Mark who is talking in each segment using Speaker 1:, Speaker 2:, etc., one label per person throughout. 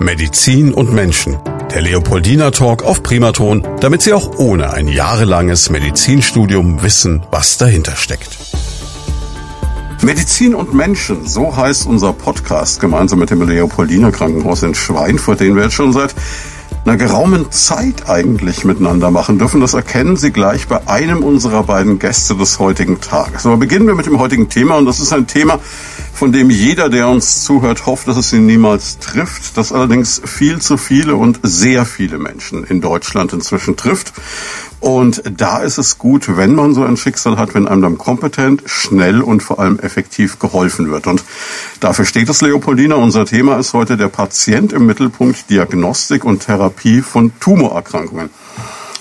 Speaker 1: Medizin und Menschen. Der Leopoldina Talk auf Primaton, damit Sie auch ohne ein jahrelanges Medizinstudium wissen, was dahinter steckt. Medizin und Menschen, so heißt unser Podcast gemeinsam mit dem Leopoldina Krankenhaus in Schweinfurt, den wir jetzt schon seit einer geraumen Zeit eigentlich miteinander machen dürfen. Das erkennen Sie gleich bei einem unserer beiden Gäste des heutigen Tages. Aber beginnen wir mit dem heutigen Thema und das ist ein Thema, von dem jeder, der uns zuhört, hofft, dass es ihn niemals trifft, das allerdings viel zu viele und sehr viele Menschen in Deutschland inzwischen trifft. Und da ist es gut, wenn man so ein Schicksal hat, wenn einem dann kompetent, schnell und vor allem effektiv geholfen wird. Und dafür steht es Leopoldina. Unser Thema ist heute der Patient im Mittelpunkt, Diagnostik und Therapie von Tumorerkrankungen.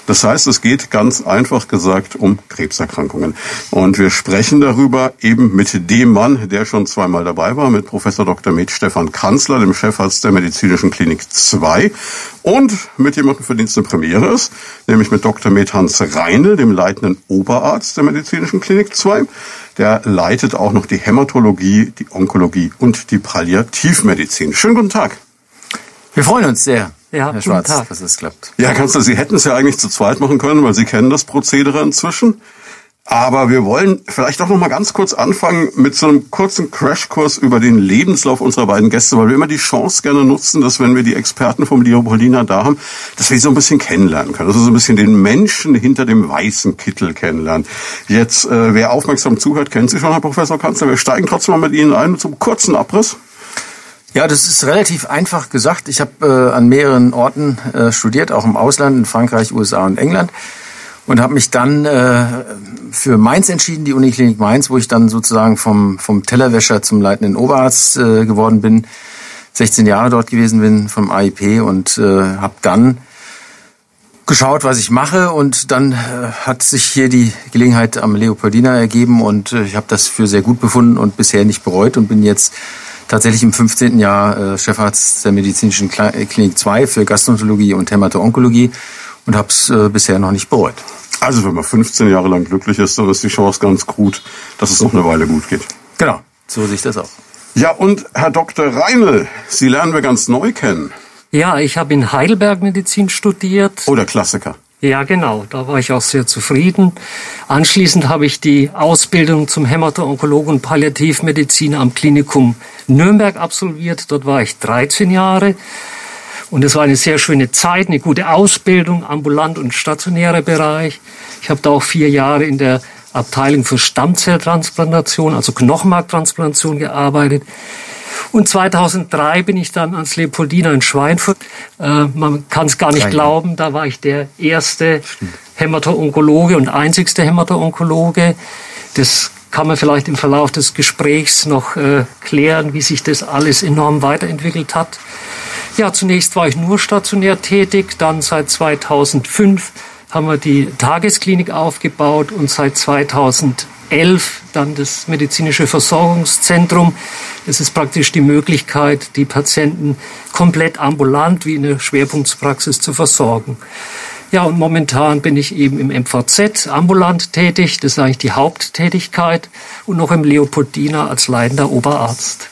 Speaker 1: Das heißt, es geht ganz einfach gesagt um Krebserkrankungen. Und wir sprechen darüber eben mit dem Mann, der schon zweimal dabei war, mit Professor Dr. Med Stefan Kanzler, dem Chefarzt der Medizinischen Klinik 2 und mit jemandem, für den es eine Premiere ist, nämlich mit Dr. Med Hans Reinl, dem leitenden Oberarzt der Medizinischen Klinik 2. Der leitet auch noch die Hämatologie, die Onkologie und die Palliativmedizin. Schönen guten Tag.
Speaker 2: Wir freuen uns sehr.
Speaker 3: Ja, Herr Schwarz, Tag. dass
Speaker 1: es klappt. Ja, Kanzler, Sie hätten es ja eigentlich zu zweit machen können, weil Sie kennen das Prozedere inzwischen. Aber wir wollen vielleicht doch noch mal ganz kurz anfangen mit so einem kurzen Crashkurs über den Lebenslauf unserer beiden Gäste, weil wir immer die Chance gerne nutzen, dass wenn wir die Experten vom Leopoldina da haben, dass wir sie so ein bisschen kennenlernen können. Also so ein bisschen den Menschen hinter dem weißen Kittel kennenlernen. Jetzt, äh, wer aufmerksam zuhört, kennt Sie schon, Herr Professor Kanzler. Wir steigen trotzdem mal mit Ihnen ein mit so einem kurzen Abriss.
Speaker 2: Ja, das ist relativ einfach gesagt. Ich habe äh, an mehreren Orten äh, studiert, auch im Ausland, in Frankreich, USA und England. Und habe mich dann äh, für Mainz entschieden, die Uniklinik Mainz, wo ich dann sozusagen vom, vom Tellerwäscher zum leitenden Oberarzt äh, geworden bin. 16 Jahre dort gewesen bin vom AIP und äh, habe dann geschaut, was ich mache und dann äh, hat sich hier die Gelegenheit am Leopoldina ergeben und äh, ich habe das für sehr gut befunden und bisher nicht bereut und bin jetzt tatsächlich im 15. Jahr äh, Chefarzt der Medizinischen äh, Klinik 2 für Gastroenterologie und Hämato-Onkologie und habe es äh, bisher noch nicht bereut.
Speaker 1: Also wenn man 15 Jahre lang glücklich ist, dann ist die Chance ganz gut, dass es noch eine Weile gut geht.
Speaker 2: Genau, so sehe ich das auch.
Speaker 1: Ja, und Herr Dr. Reinl, Sie lernen wir ganz neu kennen.
Speaker 3: Ja, ich habe in Heidelberg Medizin studiert.
Speaker 1: Oh, der Klassiker.
Speaker 3: Ja, genau. Da war ich auch sehr zufrieden. Anschließend habe ich die Ausbildung zum Hämato-Onkologen und Palliativmediziner am Klinikum Nürnberg absolviert. Dort war ich 13 Jahre. Und es war eine sehr schöne Zeit, eine gute Ausbildung, ambulant und stationärer Bereich. Ich habe da auch vier Jahre in der Abteilung für Stammzelltransplantation, also Knochenmarktransplantation gearbeitet. Und 2003 bin ich dann ans Leopoldina in Schweinfurt. Äh, man kann es gar nicht glauben, da war ich der erste Hämato-Onkologe und einzigste Hämato-Onkologe. Das kann man vielleicht im Verlauf des Gesprächs noch äh, klären, wie sich das alles enorm weiterentwickelt hat. Ja, zunächst war ich nur stationär tätig, dann seit 2005 haben wir die Tagesklinik aufgebaut und seit 2011 dann das medizinische Versorgungszentrum. Es ist praktisch die Möglichkeit, die Patienten komplett ambulant wie in der Schwerpunktspraxis zu versorgen. Ja, und momentan bin ich eben im MVZ ambulant tätig. Das ist eigentlich die Haupttätigkeit. Und noch im Leopoldina als leitender Oberarzt.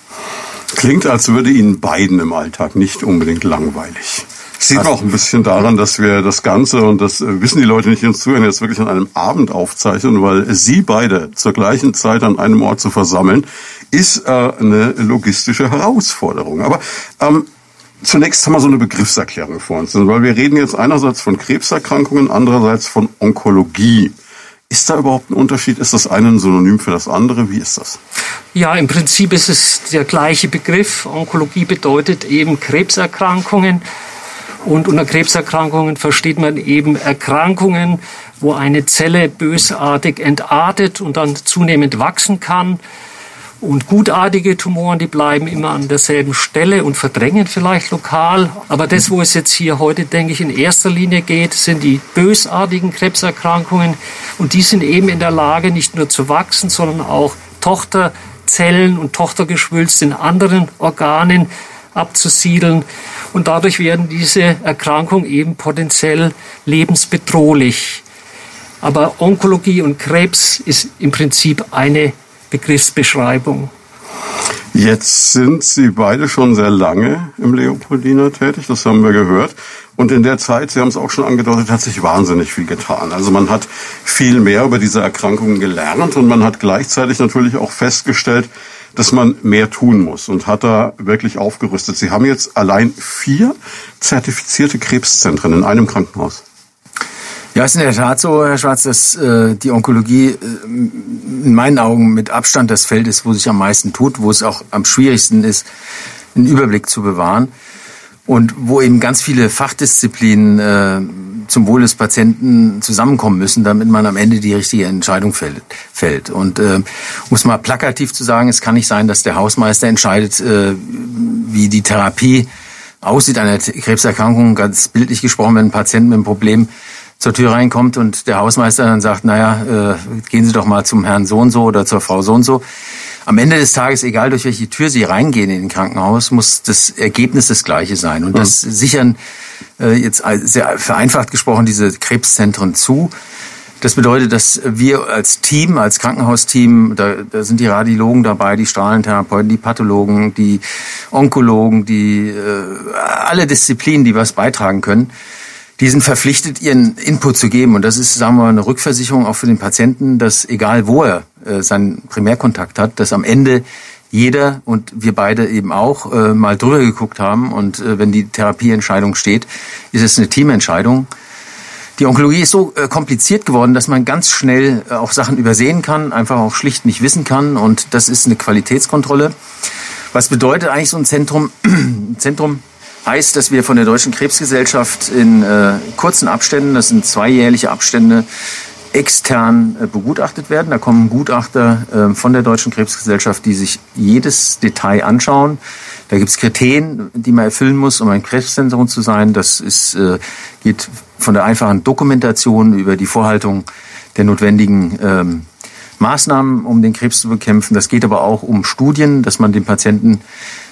Speaker 1: Klingt, als würde Ihnen beiden im Alltag nicht unbedingt langweilig. Sieht man auch ein bisschen daran, dass wir das Ganze, und das wissen die Leute nicht, die uns zuhören, jetzt wirklich an einem Abend aufzeichnen, weil Sie beide zur gleichen Zeit an einem Ort zu versammeln, ist äh, eine logistische Herausforderung. Aber ähm, zunächst haben wir so eine Begriffserklärung vor uns, weil wir reden jetzt einerseits von Krebserkrankungen, andererseits von Onkologie. Ist da überhaupt ein Unterschied? Ist das eine ein Synonym für das andere? Wie ist das?
Speaker 3: Ja, im Prinzip ist es der gleiche Begriff. Onkologie bedeutet eben Krebserkrankungen. Und unter Krebserkrankungen versteht man eben Erkrankungen, wo eine Zelle bösartig entartet und dann zunehmend wachsen kann. Und gutartige Tumoren, die bleiben immer an derselben Stelle und verdrängen vielleicht lokal. Aber das, wo es jetzt hier heute, denke ich, in erster Linie geht, sind die bösartigen Krebserkrankungen. Und die sind eben in der Lage, nicht nur zu wachsen, sondern auch Tochterzellen und Tochtergeschwülste in anderen Organen abzusiedeln. Und dadurch werden diese Erkrankungen eben potenziell lebensbedrohlich. Aber Onkologie und Krebs ist im Prinzip eine Begriffsbeschreibung.
Speaker 1: Jetzt sind Sie beide schon sehr lange im Leopoldiner tätig, das haben wir gehört. Und in der Zeit, Sie haben es auch schon angedeutet, hat sich wahnsinnig viel getan. Also man hat viel mehr über diese Erkrankungen gelernt und man hat gleichzeitig natürlich auch festgestellt, dass man mehr tun muss und hat da wirklich aufgerüstet. Sie haben jetzt allein vier zertifizierte Krebszentren in einem Krankenhaus.
Speaker 2: Ja, ist in der Tat so, Herr Schwarz, dass äh, die Onkologie äh, in meinen Augen mit Abstand das Feld ist, wo sich am meisten tut, wo es auch am schwierigsten ist, einen Überblick zu bewahren und wo eben ganz viele Fachdisziplinen äh, zum Wohl des Patienten zusammenkommen müssen, damit man am Ende die richtige Entscheidung fällt. Und äh, muss mal plakativ zu sagen, es kann nicht sein, dass der Hausmeister entscheidet, äh, wie die Therapie aussieht einer Krebserkrankung, ganz bildlich gesprochen, wenn ein Patient mit einem Problem zur Tür reinkommt und der Hausmeister dann sagt, naja, äh, gehen Sie doch mal zum Herrn so und so oder zur Frau so und so. Am Ende des Tages, egal durch welche Tür Sie reingehen in den Krankenhaus, muss das Ergebnis das gleiche sein. Und das mhm. sichern äh, jetzt sehr vereinfacht gesprochen diese Krebszentren zu. Das bedeutet, dass wir als Team, als Krankenhausteam, da, da sind die Radiologen dabei, die Strahlentherapeuten, die Pathologen, die Onkologen, die äh, alle Disziplinen, die was beitragen können, die sind verpflichtet, ihren Input zu geben. Und das ist, sagen wir mal, eine Rückversicherung auch für den Patienten, dass egal wo er äh, seinen Primärkontakt hat, dass am Ende jeder und wir beide eben auch äh, mal drüber geguckt haben. Und äh, wenn die Therapieentscheidung steht, ist es eine Teamentscheidung. Die Onkologie ist so äh, kompliziert geworden, dass man ganz schnell äh, auch Sachen übersehen kann, einfach auch schlicht nicht wissen kann. Und das ist eine Qualitätskontrolle. Was bedeutet eigentlich so ein Zentrum? Zentrum heißt, dass wir von der Deutschen Krebsgesellschaft in äh, kurzen Abständen, das sind zweijährliche Abstände, extern äh, begutachtet werden. Da kommen Gutachter äh, von der Deutschen Krebsgesellschaft, die sich jedes Detail anschauen. Da gibt es Kriterien, die man erfüllen muss, um ein Krebszentrum zu sein. Das ist, äh, geht von der einfachen Dokumentation über die Vorhaltung der notwendigen ähm, Maßnahmen, um den Krebs zu bekämpfen. Das geht aber auch um Studien, dass man den Patienten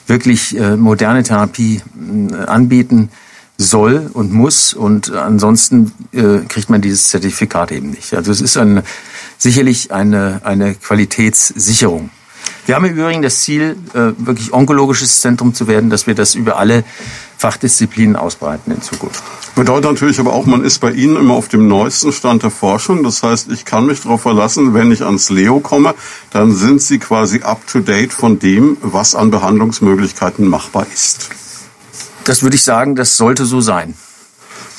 Speaker 2: wirklich äh, moderne Therapie anbieten soll und muss und ansonsten äh, kriegt man dieses Zertifikat eben nicht. Also es ist ein, sicherlich eine, eine Qualitätssicherung. Wir haben im Übrigen das Ziel, äh, wirklich onkologisches Zentrum zu werden, dass wir das über alle Fachdisziplinen ausbreiten in Zukunft.
Speaker 1: Bedeutet natürlich aber auch, man ist bei Ihnen immer auf dem neuesten Stand der Forschung. Das heißt, ich kann mich darauf verlassen, wenn ich ans Leo komme, dann sind Sie quasi up to date von dem, was an Behandlungsmöglichkeiten machbar ist.
Speaker 2: Das würde ich sagen, das sollte so sein.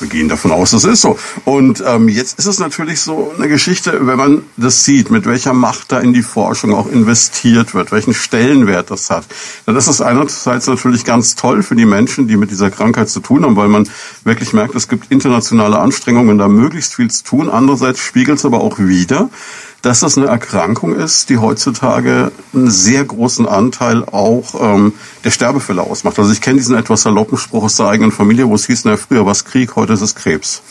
Speaker 1: Wir gehen davon aus, das ist so. Und ähm, jetzt ist es natürlich so eine Geschichte, wenn man das sieht, mit welcher Macht da in die Forschung auch investiert wird, welchen Stellenwert das hat. Dann ist es einerseits natürlich ganz toll für die Menschen, die mit dieser Krankheit zu tun haben, weil man wirklich merkt, es gibt internationale Anstrengungen, da möglichst viel zu tun. Andererseits spiegelt es aber auch wieder, dass das eine Erkrankung ist, die heutzutage einen sehr großen Anteil auch ähm, der Sterbefälle ausmacht. Also ich kenne diesen etwas saloppen Spruch aus der eigenen Familie, wo es hieß, na früher war es Krieg, heute ist es Krebs.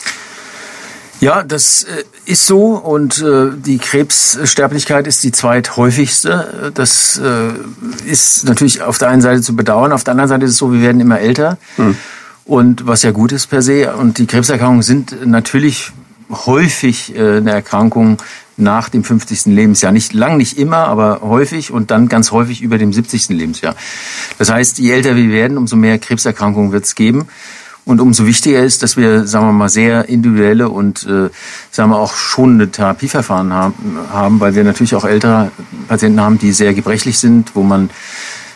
Speaker 2: Ja, das äh, ist so und äh, die Krebssterblichkeit ist die zweithäufigste. Das äh, ist natürlich auf der einen Seite zu bedauern, auf der anderen Seite ist es so, wir werden immer älter. Hm. Und was ja gut ist per se. Und die Krebserkrankungen sind natürlich häufig eine Erkrankung, nach dem 50. Lebensjahr. Nicht lang, nicht immer, aber häufig und dann ganz häufig über dem 70. Lebensjahr. Das heißt, je älter wir werden, umso mehr Krebserkrankungen wird es geben. Und umso wichtiger ist, dass wir, sagen wir mal, sehr individuelle und, äh, sagen wir auch schonende Therapieverfahren haben, haben, weil wir natürlich auch ältere Patienten haben, die sehr gebrechlich sind, wo man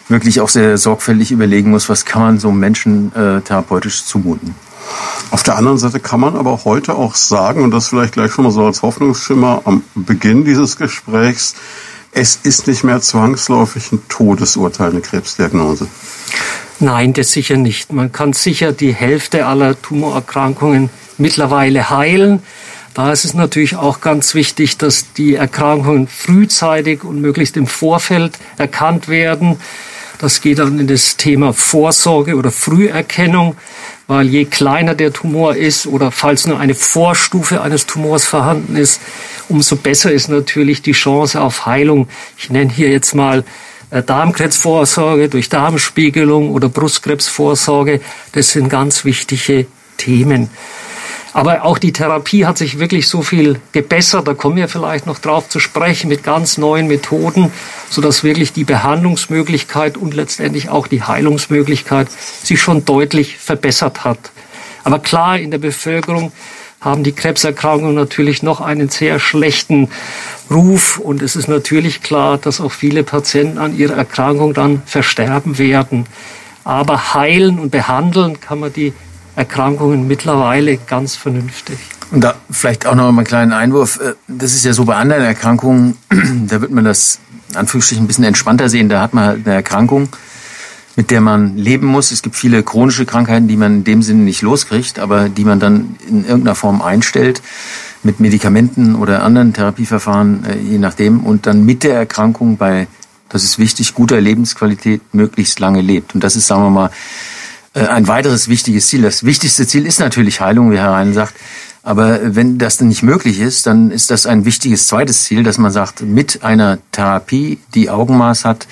Speaker 2: wirklich auch sehr sorgfältig überlegen muss, was kann man so einem Menschen äh, therapeutisch zumuten.
Speaker 1: Auf der anderen Seite kann man aber heute auch sagen, und das vielleicht gleich schon mal so als Hoffnungsschimmer am Beginn dieses Gesprächs, es ist nicht mehr zwangsläufig ein Todesurteil, eine Krebsdiagnose.
Speaker 3: Nein, das sicher nicht. Man kann sicher die Hälfte aller Tumorerkrankungen mittlerweile heilen. Da ist es natürlich auch ganz wichtig, dass die Erkrankungen frühzeitig und möglichst im Vorfeld erkannt werden. Das geht dann in das Thema Vorsorge oder Früherkennung weil je kleiner der Tumor ist oder falls nur eine Vorstufe eines Tumors vorhanden ist, umso besser ist natürlich die Chance auf Heilung. Ich nenne hier jetzt mal äh, Darmkrebsvorsorge durch Darmspiegelung oder Brustkrebsvorsorge. Das sind ganz wichtige Themen. Aber auch die Therapie hat sich wirklich so viel gebessert. Da kommen wir vielleicht noch drauf zu sprechen mit ganz neuen Methoden, so dass wirklich die Behandlungsmöglichkeit und letztendlich auch die Heilungsmöglichkeit sich schon deutlich verbessert hat. Aber klar, in der Bevölkerung haben die Krebserkrankungen natürlich noch einen sehr schlechten Ruf und es ist natürlich klar, dass auch viele Patienten an ihrer Erkrankung dann versterben werden. Aber heilen und behandeln kann man die Erkrankungen mittlerweile ganz vernünftig.
Speaker 2: Und da vielleicht auch noch mal einen kleinen Einwurf. Äh, das ist ja so bei anderen Erkrankungen, da wird man das in Anführungsstrichen ein bisschen entspannter sehen. Da hat man halt eine Erkrankung, mit der man leben muss. Es gibt viele chronische Krankheiten, die man in dem Sinne nicht loskriegt, aber die man dann in irgendeiner Form einstellt mit Medikamenten oder anderen Therapieverfahren, äh, je nachdem, und dann mit der Erkrankung bei, das ist wichtig, guter Lebensqualität möglichst lange lebt. Und das ist, sagen wir mal, ein weiteres wichtiges Ziel. Das wichtigste Ziel ist natürlich Heilung, wie Herr Rein sagt. Aber wenn das nicht möglich ist, dann ist das ein wichtiges zweites Ziel, dass man sagt, mit einer Therapie, die Augenmaß hat,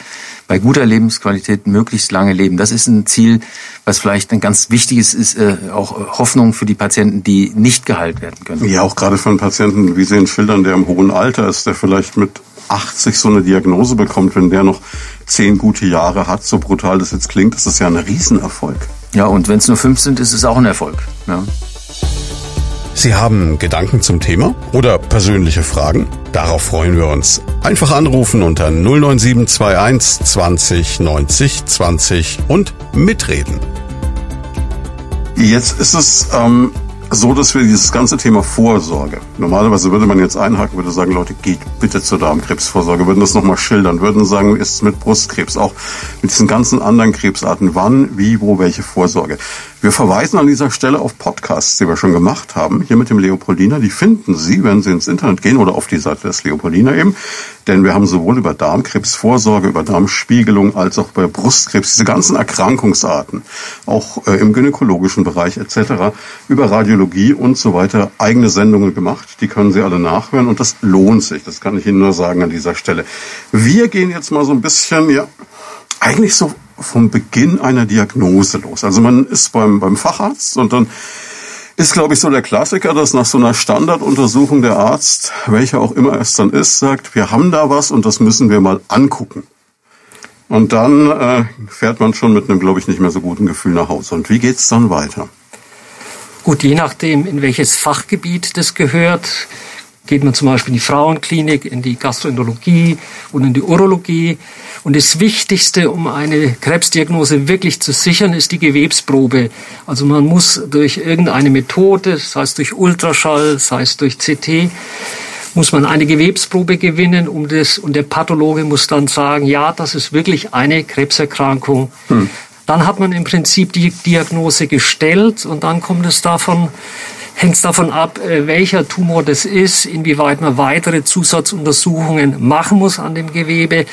Speaker 2: bei guter Lebensqualität möglichst lange leben. Das ist ein Ziel, was vielleicht ein ganz wichtiges ist, äh, auch Hoffnung für die Patienten, die nicht geheilt werden können.
Speaker 1: Ja, auch gerade von Patienten, wie Sie ihn schildern, der im hohen Alter ist, der vielleicht mit 80 so eine Diagnose bekommt, wenn der noch zehn gute Jahre hat, so brutal das jetzt klingt, ist das ja ein Riesenerfolg.
Speaker 2: Ja, und wenn es nur fünf sind, ist es auch ein Erfolg. Ja.
Speaker 1: Sie haben Gedanken zum Thema oder persönliche Fragen? Darauf freuen wir uns. Einfach anrufen unter 09721 20 90 20 und mitreden. Jetzt ist es ähm, so, dass wir dieses ganze Thema Vorsorge, normalerweise würde man jetzt einhaken, würde sagen, Leute, geht bitte zur Darmkrebsvorsorge, würden das nochmal schildern, würden sagen, ist es mit Brustkrebs, auch mit diesen ganzen anderen Krebsarten, wann, wie, wo, welche Vorsorge. Wir verweisen an dieser Stelle auf Podcasts, die wir schon gemacht haben, hier mit dem Leopoldiner. Die finden Sie, wenn Sie ins Internet gehen oder auf die Seite des Leopoldiner eben. Denn wir haben sowohl über Darmkrebsvorsorge, über Darmspiegelung als auch bei Brustkrebs, diese ganzen Erkrankungsarten, auch äh, im gynäkologischen Bereich etc., über Radiologie und so weiter eigene Sendungen gemacht. Die können Sie alle nachhören und das lohnt sich. Das kann ich Ihnen nur sagen an dieser Stelle. Wir gehen jetzt mal so ein bisschen, ja, eigentlich so vom Beginn einer Diagnose los. Also man ist beim, beim Facharzt und dann ist, glaube ich, so der Klassiker, dass nach so einer Standarduntersuchung der Arzt, welcher auch immer es dann ist, sagt, wir haben da was und das müssen wir mal angucken. Und dann äh, fährt man schon mit einem, glaube ich, nicht mehr so guten Gefühl nach Hause. Und wie geht's dann weiter?
Speaker 3: Gut, je nachdem, in welches Fachgebiet das gehört, geht man zum Beispiel in die Frauenklinik, in die Gastroenterologie und in die Urologie. Und das Wichtigste, um eine Krebsdiagnose wirklich zu sichern, ist die Gewebsprobe. Also man muss durch irgendeine Methode, sei es durch Ultraschall, sei es durch CT, muss man eine Gewebsprobe gewinnen, um das, und der Pathologe muss dann sagen, ja, das ist wirklich eine Krebserkrankung. Hm. Dann hat man im Prinzip die Diagnose gestellt und dann kommt es davon, hängt es davon ab, äh, welcher Tumor das ist, inwieweit man weitere Zusatzuntersuchungen machen muss an dem Gewebe.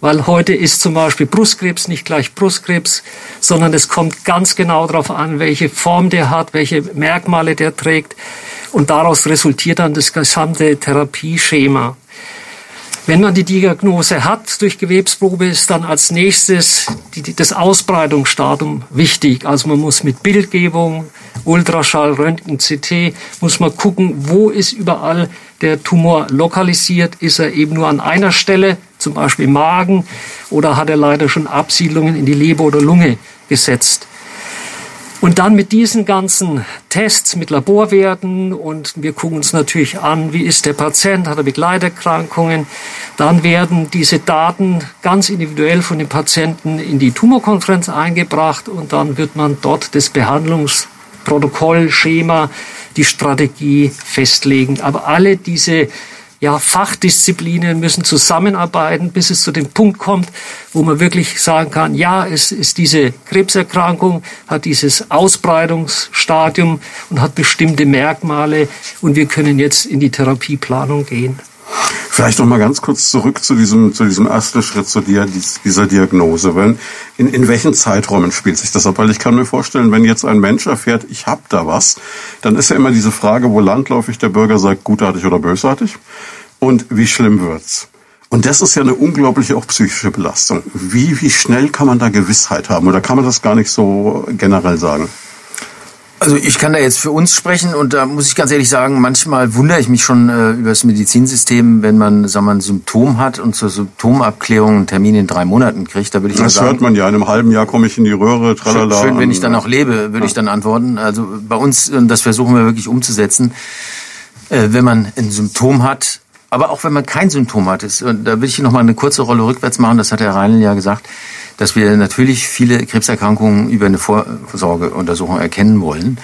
Speaker 3: Weil heute ist zum Beispiel Brustkrebs nicht gleich Brustkrebs, sondern es kommt ganz genau darauf an, welche Form der hat, welche Merkmale der trägt. Und daraus resultiert dann das gesamte Therapieschema. Wenn man die Diagnose hat durch Gewebsprobe, ist dann als nächstes die, das Ausbreitungsstadium wichtig. Also man muss mit Bildgebung, Ultraschall, Röntgen, CT, muss man gucken, wo ist überall der Tumor lokalisiert. Ist er eben nur an einer Stelle, zum Beispiel im Magen, oder hat er leider schon Absiedlungen in die Leber oder Lunge gesetzt? Und dann mit diesen ganzen Tests, mit Laborwerten und wir gucken uns natürlich an, wie ist der Patient, hat er Begleiterkrankungen. Dann werden diese Daten ganz individuell von dem Patienten in die Tumorkonferenz eingebracht und dann wird man dort das Behandlungsprotokoll, Schema, die Strategie festlegen. Aber alle diese ja, Fachdisziplinen müssen zusammenarbeiten, bis es zu dem Punkt kommt, wo man wirklich sagen kann, ja, es ist diese Krebserkrankung, hat dieses Ausbreitungsstadium und hat bestimmte Merkmale und wir können jetzt in die Therapieplanung gehen.
Speaker 1: Vielleicht noch mal ganz kurz zurück zu diesem, zu diesem ersten Schritt, zu dir, dieser Diagnose. Wenn, in, in welchen Zeiträumen spielt sich das ab? Weil ich kann mir vorstellen, wenn jetzt ein Mensch erfährt, ich habe da was, dann ist ja immer diese Frage, wo landläufig der Bürger sagt, gutartig oder bösartig und wie schlimm wird's. Und das ist ja eine unglaubliche auch psychische Belastung. Wie, wie schnell kann man da Gewissheit haben? Oder kann man das gar nicht so generell sagen?
Speaker 2: Also ich kann da jetzt für uns sprechen und da muss ich ganz ehrlich sagen, manchmal wundere ich mich schon äh, über das Medizinsystem, wenn man, sagen wir, ein Symptom hat und zur Symptomabklärung einen Termin in drei Monaten kriegt. Da würde ich
Speaker 1: das sagen, hört man ja. In einem halben Jahr komme ich in die Röhre,
Speaker 2: tralala. Schön, wenn ich dann auch lebe, würde ja. ich dann antworten. Also bei uns, und das versuchen wir wirklich umzusetzen, äh, wenn man ein Symptom hat, aber auch wenn man kein Symptom hat, ist, und da will ich noch mal eine kurze Rolle rückwärts machen, das hat Herr Reinl ja gesagt, dass wir natürlich viele Krebserkrankungen über eine Vorsorgeuntersuchung erkennen wollen.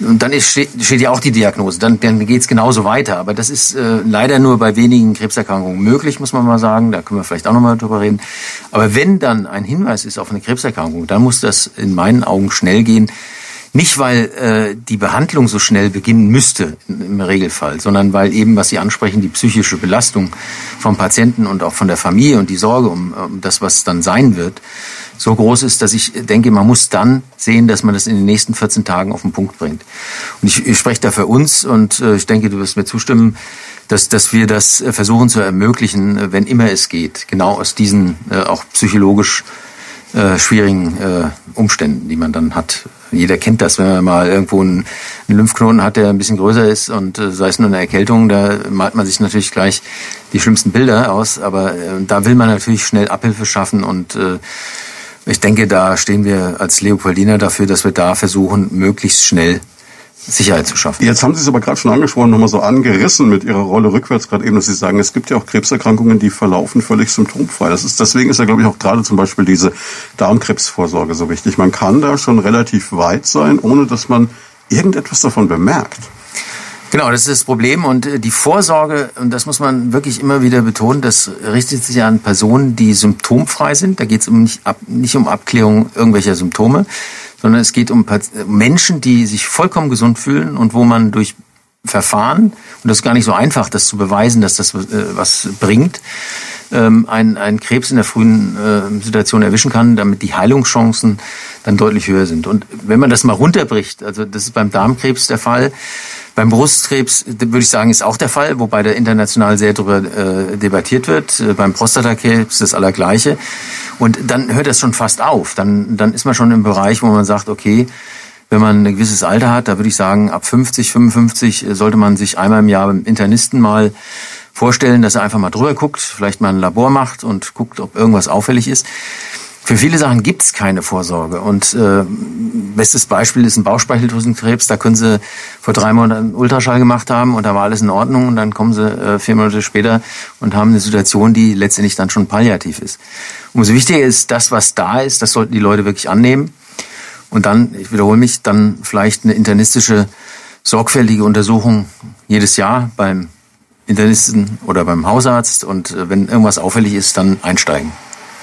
Speaker 2: Und dann ist, steht, ja auch die Diagnose, dann, dann geht es genauso weiter. Aber das ist äh, leider nur bei wenigen Krebserkrankungen möglich, muss man mal sagen. Da können wir vielleicht auch noch mal drüber reden. Aber wenn dann ein Hinweis ist auf eine Krebserkrankung, dann muss das in meinen Augen schnell gehen. Nicht, weil äh, die Behandlung so schnell beginnen müsste im Regelfall, sondern weil eben, was Sie ansprechen, die psychische Belastung vom Patienten und auch von der Familie und die Sorge um, um das, was dann sein wird, so groß ist, dass ich denke, man muss dann sehen, dass man das in den nächsten 14 Tagen auf den Punkt bringt. Und ich, ich spreche da für uns und äh, ich denke, du wirst mir zustimmen, dass, dass wir das äh, versuchen zu ermöglichen, äh, wenn immer es geht, genau aus diesen äh, auch psychologisch äh, schwierigen äh, Umständen, die man dann hat. Jeder kennt das, wenn man mal irgendwo einen, einen Lymphknoten hat, der ein bisschen größer ist und äh, sei es nur eine Erkältung, da malt man sich natürlich gleich die schlimmsten Bilder aus, aber äh, da will man natürlich schnell Abhilfe schaffen und äh, ich denke, da stehen wir als Leopoldiner dafür, dass wir da versuchen, möglichst schnell Sicherheit zu schaffen.
Speaker 1: Jetzt haben Sie es aber gerade schon angesprochen, nochmal so angerissen mit Ihrer Rolle rückwärts gerade eben, dass Sie sagen, es gibt ja auch Krebserkrankungen, die verlaufen völlig symptomfrei. Das ist, deswegen ist ja, glaube ich, auch gerade zum Beispiel diese Darmkrebsvorsorge so wichtig. Man kann da schon relativ weit sein, ohne dass man irgendetwas davon bemerkt.
Speaker 2: Genau, das ist das Problem und äh, die Vorsorge, und das muss man wirklich immer wieder betonen, das richtet sich an Personen, die symptomfrei sind. Da geht es um nicht, ab, nicht um Abklärung irgendwelcher Symptome, sondern es geht um Menschen, die sich vollkommen gesund fühlen und wo man durch Verfahren, und das ist gar nicht so einfach, das zu beweisen, dass das äh, was bringt, ähm, einen, einen Krebs in der frühen äh, Situation erwischen kann, damit die Heilungschancen dann deutlich höher sind. Und wenn man das mal runterbricht, also das ist beim Darmkrebs der Fall, beim Brustkrebs würde ich sagen, ist auch der Fall, wobei da international sehr darüber äh, debattiert wird. Äh, beim Prostatakrebs das Allergleiche. Und dann hört das schon fast auf. Dann, dann ist man schon im Bereich, wo man sagt, okay, wenn man ein gewisses Alter hat, da würde ich sagen, ab 50, 55 äh, sollte man sich einmal im Jahr beim Internisten mal vorstellen, dass er einfach mal drüber guckt, vielleicht mal ein Labor macht und guckt, ob irgendwas auffällig ist. Für viele Sachen gibt es keine Vorsorge. Und äh, bestes Beispiel ist ein Bauchspeicheldrüsenkrebs. Da können sie vor drei Monaten einen Ultraschall gemacht haben und da war alles in Ordnung. Und dann kommen sie äh, vier Monate später und haben eine Situation, die letztendlich dann schon palliativ ist. Umso wichtiger ist, das, was da ist, das sollten die Leute wirklich annehmen. Und dann, ich wiederhole mich, dann vielleicht eine internistische, sorgfältige Untersuchung jedes Jahr beim Internisten oder beim Hausarzt. Und äh, wenn irgendwas auffällig ist, dann einsteigen.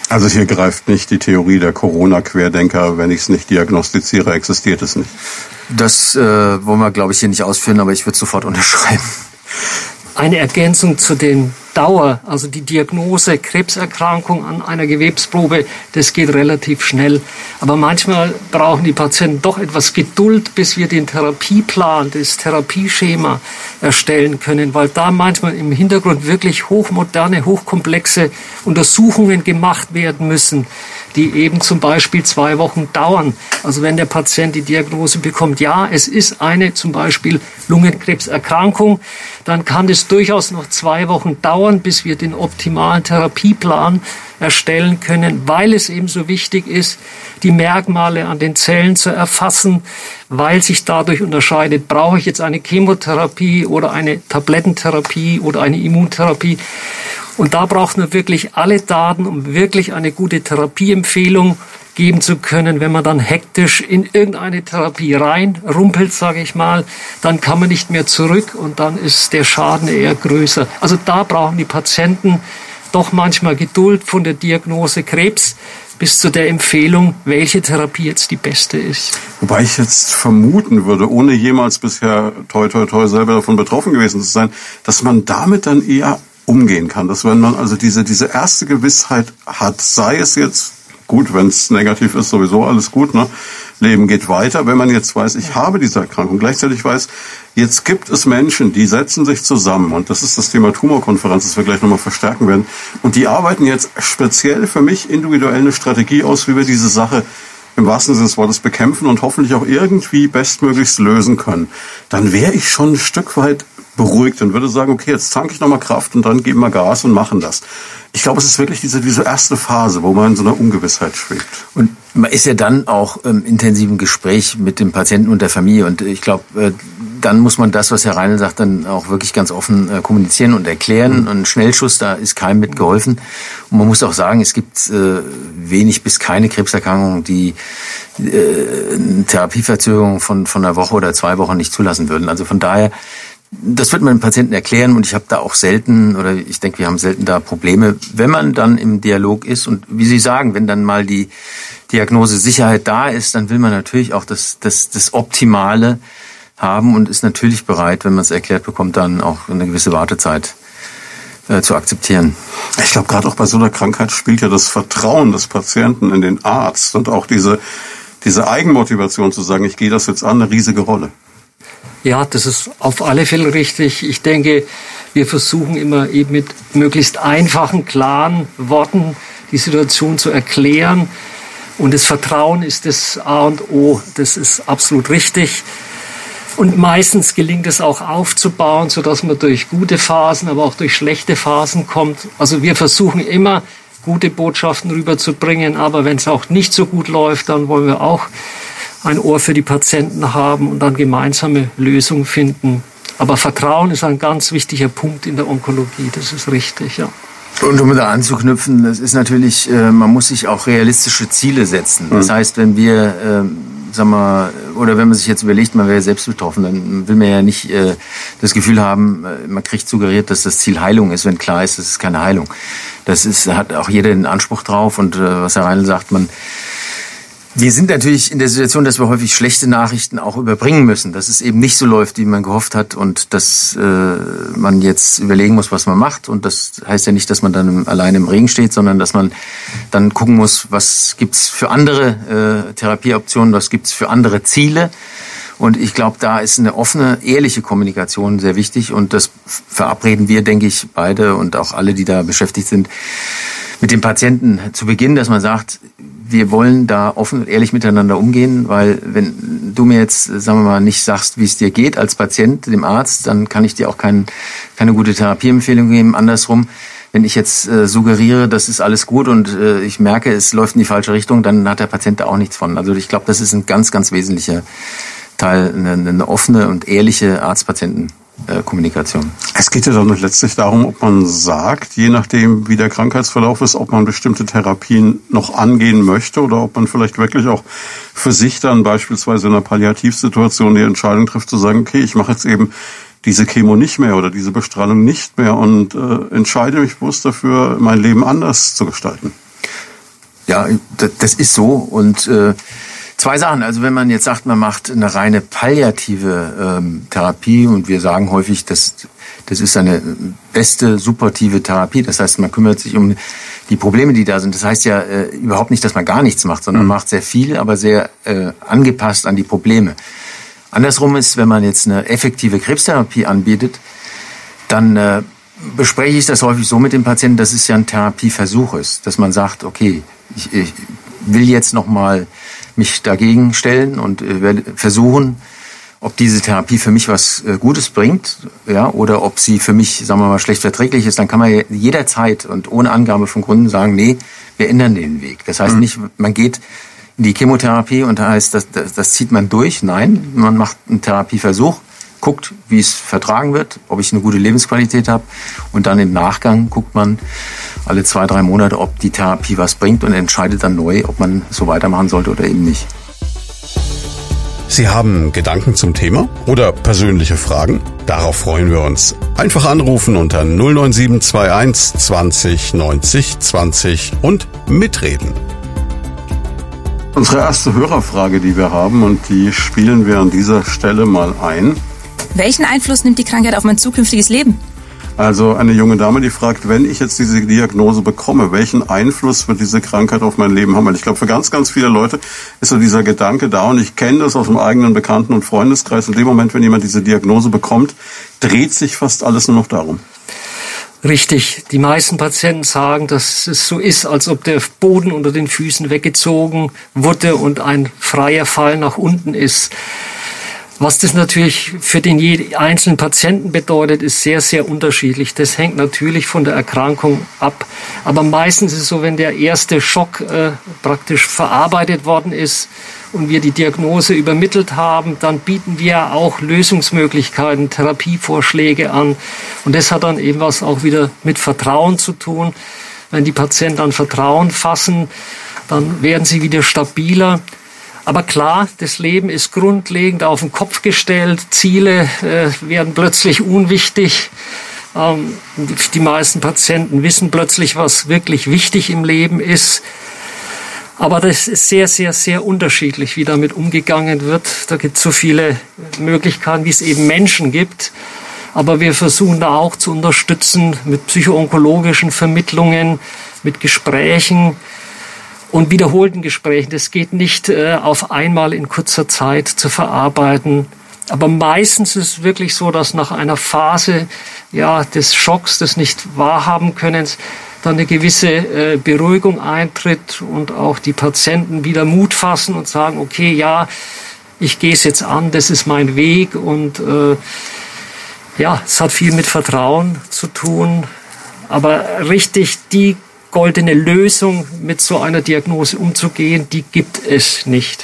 Speaker 1: Also hier greift nicht die Theorie der Corona-Querdenker, wenn ich es nicht diagnostiziere, existiert es nicht.
Speaker 2: Das äh, wollen wir, glaube ich, hier nicht ausführen, aber ich würde sofort unterschreiben.
Speaker 3: Eine Ergänzung zu den Dauer, also die Diagnose Krebserkrankung an einer Gewebsprobe, das geht relativ schnell. Aber manchmal brauchen die Patienten doch etwas Geduld, bis wir den Therapieplan, das Therapieschema erstellen können, weil da manchmal im Hintergrund wirklich hochmoderne, hochkomplexe Untersuchungen gemacht werden müssen, die eben zum Beispiel zwei Wochen dauern. Also wenn der Patient die Diagnose bekommt, ja, es ist eine zum Beispiel Lungenkrebserkrankung, dann kann es durchaus noch zwei Wochen dauern, bis wir den optimalen Therapieplan erstellen können, weil es eben so wichtig ist, die Merkmale an den Zellen zu erfassen, weil sich dadurch unterscheidet, brauche ich jetzt eine Chemotherapie oder eine Tablettentherapie oder eine Immuntherapie. Und da braucht man wirklich alle Daten, um wirklich eine gute Therapieempfehlung geben zu können. Wenn man dann hektisch in irgendeine Therapie rein rumpelt, sage ich mal, dann kann man nicht mehr zurück und dann ist der Schaden eher größer. Also da brauchen die Patienten doch manchmal Geduld von der Diagnose Krebs bis zu der Empfehlung, welche Therapie jetzt die beste ist.
Speaker 1: Wobei ich jetzt vermuten würde, ohne jemals bisher toi toi toi selber davon betroffen gewesen zu sein, dass man damit dann eher umgehen kann. Dass wenn man also diese, diese erste Gewissheit hat, sei es jetzt gut, wenn es negativ ist, sowieso alles gut, ne? Leben geht weiter. Wenn man jetzt weiß, ich habe diese Erkrankung, gleichzeitig weiß, jetzt gibt es Menschen, die setzen sich zusammen und das ist das Thema Tumorkonferenz, das wir gleich nochmal verstärken werden. Und die arbeiten jetzt speziell für mich individuell eine Strategie aus, wie wir diese Sache im wahrsten Sinne des Wortes bekämpfen und hoffentlich auch irgendwie bestmöglichst lösen können, dann wäre ich schon ein Stück weit beruhigt und würde sagen, okay, jetzt tanke ich nochmal Kraft und dann geben wir Gas und machen das. Ich glaube, es ist wirklich diese, diese erste Phase, wo man in so einer Ungewissheit schwebt.
Speaker 2: Und man ist ja dann auch im intensiven Gespräch mit dem Patienten und der Familie. Und ich glaube, äh, dann muss man das, was Herr Reinl sagt, dann auch wirklich ganz offen äh, kommunizieren und erklären. Mhm. Und Schnellschuss, da ist keinem mitgeholfen. Und man muss auch sagen, es gibt äh, wenig bis keine Krebserkrankungen, die eine Therapieverzögerung von, von einer Woche oder zwei Wochen nicht zulassen würden. Also von daher das wird man dem Patienten erklären und ich habe da auch selten oder ich denke, wir haben selten da Probleme, wenn man dann im Dialog ist und wie Sie sagen, wenn dann mal die Diagnose Sicherheit da ist, dann will man natürlich auch das, das, das Optimale haben und ist natürlich bereit, wenn man es erklärt bekommt, dann auch eine gewisse Wartezeit äh, zu akzeptieren.
Speaker 1: Ich glaube, gerade auch bei so einer Krankheit spielt ja das Vertrauen des Patienten in den Arzt und auch diese, diese Eigenmotivation zu sagen, ich gehe das jetzt an, eine riesige Rolle.
Speaker 3: Ja, das ist auf alle Fälle richtig. Ich denke, wir versuchen immer eben mit möglichst einfachen, klaren Worten die Situation zu erklären. Und das Vertrauen ist das A und O. Das ist absolut richtig. Und meistens gelingt es auch aufzubauen, sodass man durch gute Phasen, aber auch durch schlechte Phasen kommt. Also wir versuchen immer, gute Botschaften rüberzubringen. Aber wenn es auch nicht so gut läuft, dann wollen wir auch ein Ohr für die Patienten haben und dann gemeinsame Lösungen finden. Aber Vertrauen ist ein ganz wichtiger Punkt in der Onkologie, das ist richtig, ja.
Speaker 2: Und um da anzuknüpfen, das ist natürlich, äh, man muss sich auch realistische Ziele setzen. Das mhm. heißt, wenn wir, äh, sag mal, oder wenn man sich jetzt überlegt, man wäre selbst betroffen, dann will man ja nicht äh, das Gefühl haben, äh, man kriegt suggeriert, dass das Ziel Heilung ist, wenn klar ist, das ist keine Heilung. Das ist, hat auch jeder den Anspruch drauf und äh, was Herr Reinl sagt, man wir sind natürlich in der Situation, dass wir häufig schlechte Nachrichten auch überbringen müssen, dass es eben nicht so läuft, wie man gehofft hat und dass äh, man jetzt überlegen muss, was man macht. Und das heißt ja nicht, dass man dann alleine im Regen steht, sondern dass man dann gucken muss, was gibt's für andere äh, Therapieoptionen, was gibt's für andere Ziele. Und ich glaube, da ist eine offene, ehrliche Kommunikation sehr wichtig. Und das verabreden wir, denke ich, beide und auch alle, die da beschäftigt sind, mit dem Patienten zu Beginn, dass man sagt, wir wollen da offen und ehrlich miteinander umgehen, weil wenn du mir jetzt, sagen wir mal, nicht sagst, wie es dir geht als Patient, dem Arzt, dann kann ich dir auch kein, keine gute Therapieempfehlung geben. Andersrum, wenn ich jetzt äh, suggeriere, das ist alles gut und äh, ich merke, es läuft in die falsche Richtung, dann hat der Patient da auch nichts von. Also ich glaube, das ist ein ganz, ganz wesentlicher Teil, eine, eine offene und ehrliche Arzt-Patienten- äh, Kommunikation.
Speaker 1: Es geht ja dann letztlich darum, ob man sagt, je nachdem, wie der Krankheitsverlauf ist, ob man bestimmte Therapien noch angehen möchte oder ob man vielleicht wirklich auch für sich dann beispielsweise in einer Palliativsituation die Entscheidung trifft, zu sagen, okay, ich mache jetzt eben diese Chemo nicht mehr oder diese Bestrahlung nicht mehr und äh, entscheide mich bewusst dafür, mein Leben anders zu gestalten.
Speaker 2: Ja, das ist so und äh, Zwei Sachen. Also wenn man jetzt sagt, man macht eine reine palliative ähm, Therapie und wir sagen häufig, dass das ist eine beste supportive Therapie. Das heißt, man kümmert sich um die Probleme, die da sind. Das heißt ja äh, überhaupt nicht, dass man gar nichts macht, sondern mhm. man macht sehr viel, aber sehr äh, angepasst an die Probleme. Andersrum ist, wenn man jetzt eine effektive Krebstherapie anbietet, dann äh, bespreche ich das häufig so mit dem Patienten, dass es ja ein Therapieversuch ist, dass man sagt, okay, ich, ich will jetzt noch mal mich dagegen stellen und äh, werde versuchen, ob diese Therapie für mich was äh, Gutes bringt, ja, oder ob sie für mich, sagen wir mal, schlecht verträglich ist, dann kann man jederzeit und ohne Angabe von Gründen sagen, nee, wir ändern den Weg. Das heißt mhm. nicht, man geht in die Chemotherapie und da heißt, das, das, das zieht man durch. Nein, man macht einen Therapieversuch, guckt, wie es vertragen wird, ob ich eine gute Lebensqualität habe und dann im Nachgang guckt man, alle zwei, drei Monate, ob die Therapie was bringt und entscheidet dann neu, ob man so weitermachen sollte oder eben nicht.
Speaker 1: Sie haben Gedanken zum Thema oder persönliche Fragen? Darauf freuen wir uns. Einfach anrufen unter 09721 20 90 20 und mitreden. Unsere erste Hörerfrage, die wir haben, und die spielen wir an dieser Stelle mal ein.
Speaker 4: Welchen Einfluss nimmt die Krankheit auf mein zukünftiges Leben?
Speaker 1: Also eine junge Dame, die fragt, wenn ich jetzt diese Diagnose bekomme, welchen Einfluss wird diese Krankheit auf mein Leben haben? Weil ich glaube, für ganz, ganz viele Leute ist so dieser Gedanke da und ich kenne das aus dem eigenen Bekannten- und Freundeskreis. In dem Moment, wenn jemand diese Diagnose bekommt, dreht sich fast alles nur noch darum.
Speaker 3: Richtig. Die meisten Patienten sagen, dass es so ist, als ob der Boden unter den Füßen weggezogen wurde und ein freier Fall nach unten ist. Was das natürlich für den einzelnen Patienten bedeutet, ist sehr, sehr unterschiedlich. Das hängt natürlich von der Erkrankung ab. Aber meistens ist es so, wenn der erste Schock äh, praktisch verarbeitet worden ist und wir die Diagnose übermittelt haben, dann bieten wir auch Lösungsmöglichkeiten, Therapievorschläge an. Und das hat dann eben was auch wieder mit Vertrauen zu tun. Wenn die Patienten an Vertrauen fassen, dann werden sie wieder stabiler. Aber klar, das Leben ist grundlegend auf den Kopf gestellt. Ziele äh, werden plötzlich unwichtig. Ähm, die meisten Patienten wissen plötzlich, was wirklich wichtig im Leben ist. Aber das ist sehr, sehr, sehr unterschiedlich, wie damit umgegangen wird. Da gibt es so viele Möglichkeiten, wie es eben Menschen gibt. Aber wir versuchen da auch zu unterstützen mit psychoonkologischen Vermittlungen, mit Gesprächen, und wiederholten Gesprächen. Das geht nicht äh, auf einmal in kurzer Zeit zu verarbeiten. Aber meistens ist es wirklich so, dass nach einer Phase ja, des Schocks, des nicht wahrhaben Könnens, dann eine gewisse äh, Beruhigung eintritt und auch die Patienten wieder Mut fassen und sagen, okay, ja, ich gehe es jetzt an, das ist mein Weg und äh, ja, es hat viel mit Vertrauen zu tun. Aber richtig die goldene Lösung, mit so einer Diagnose umzugehen, die gibt es nicht.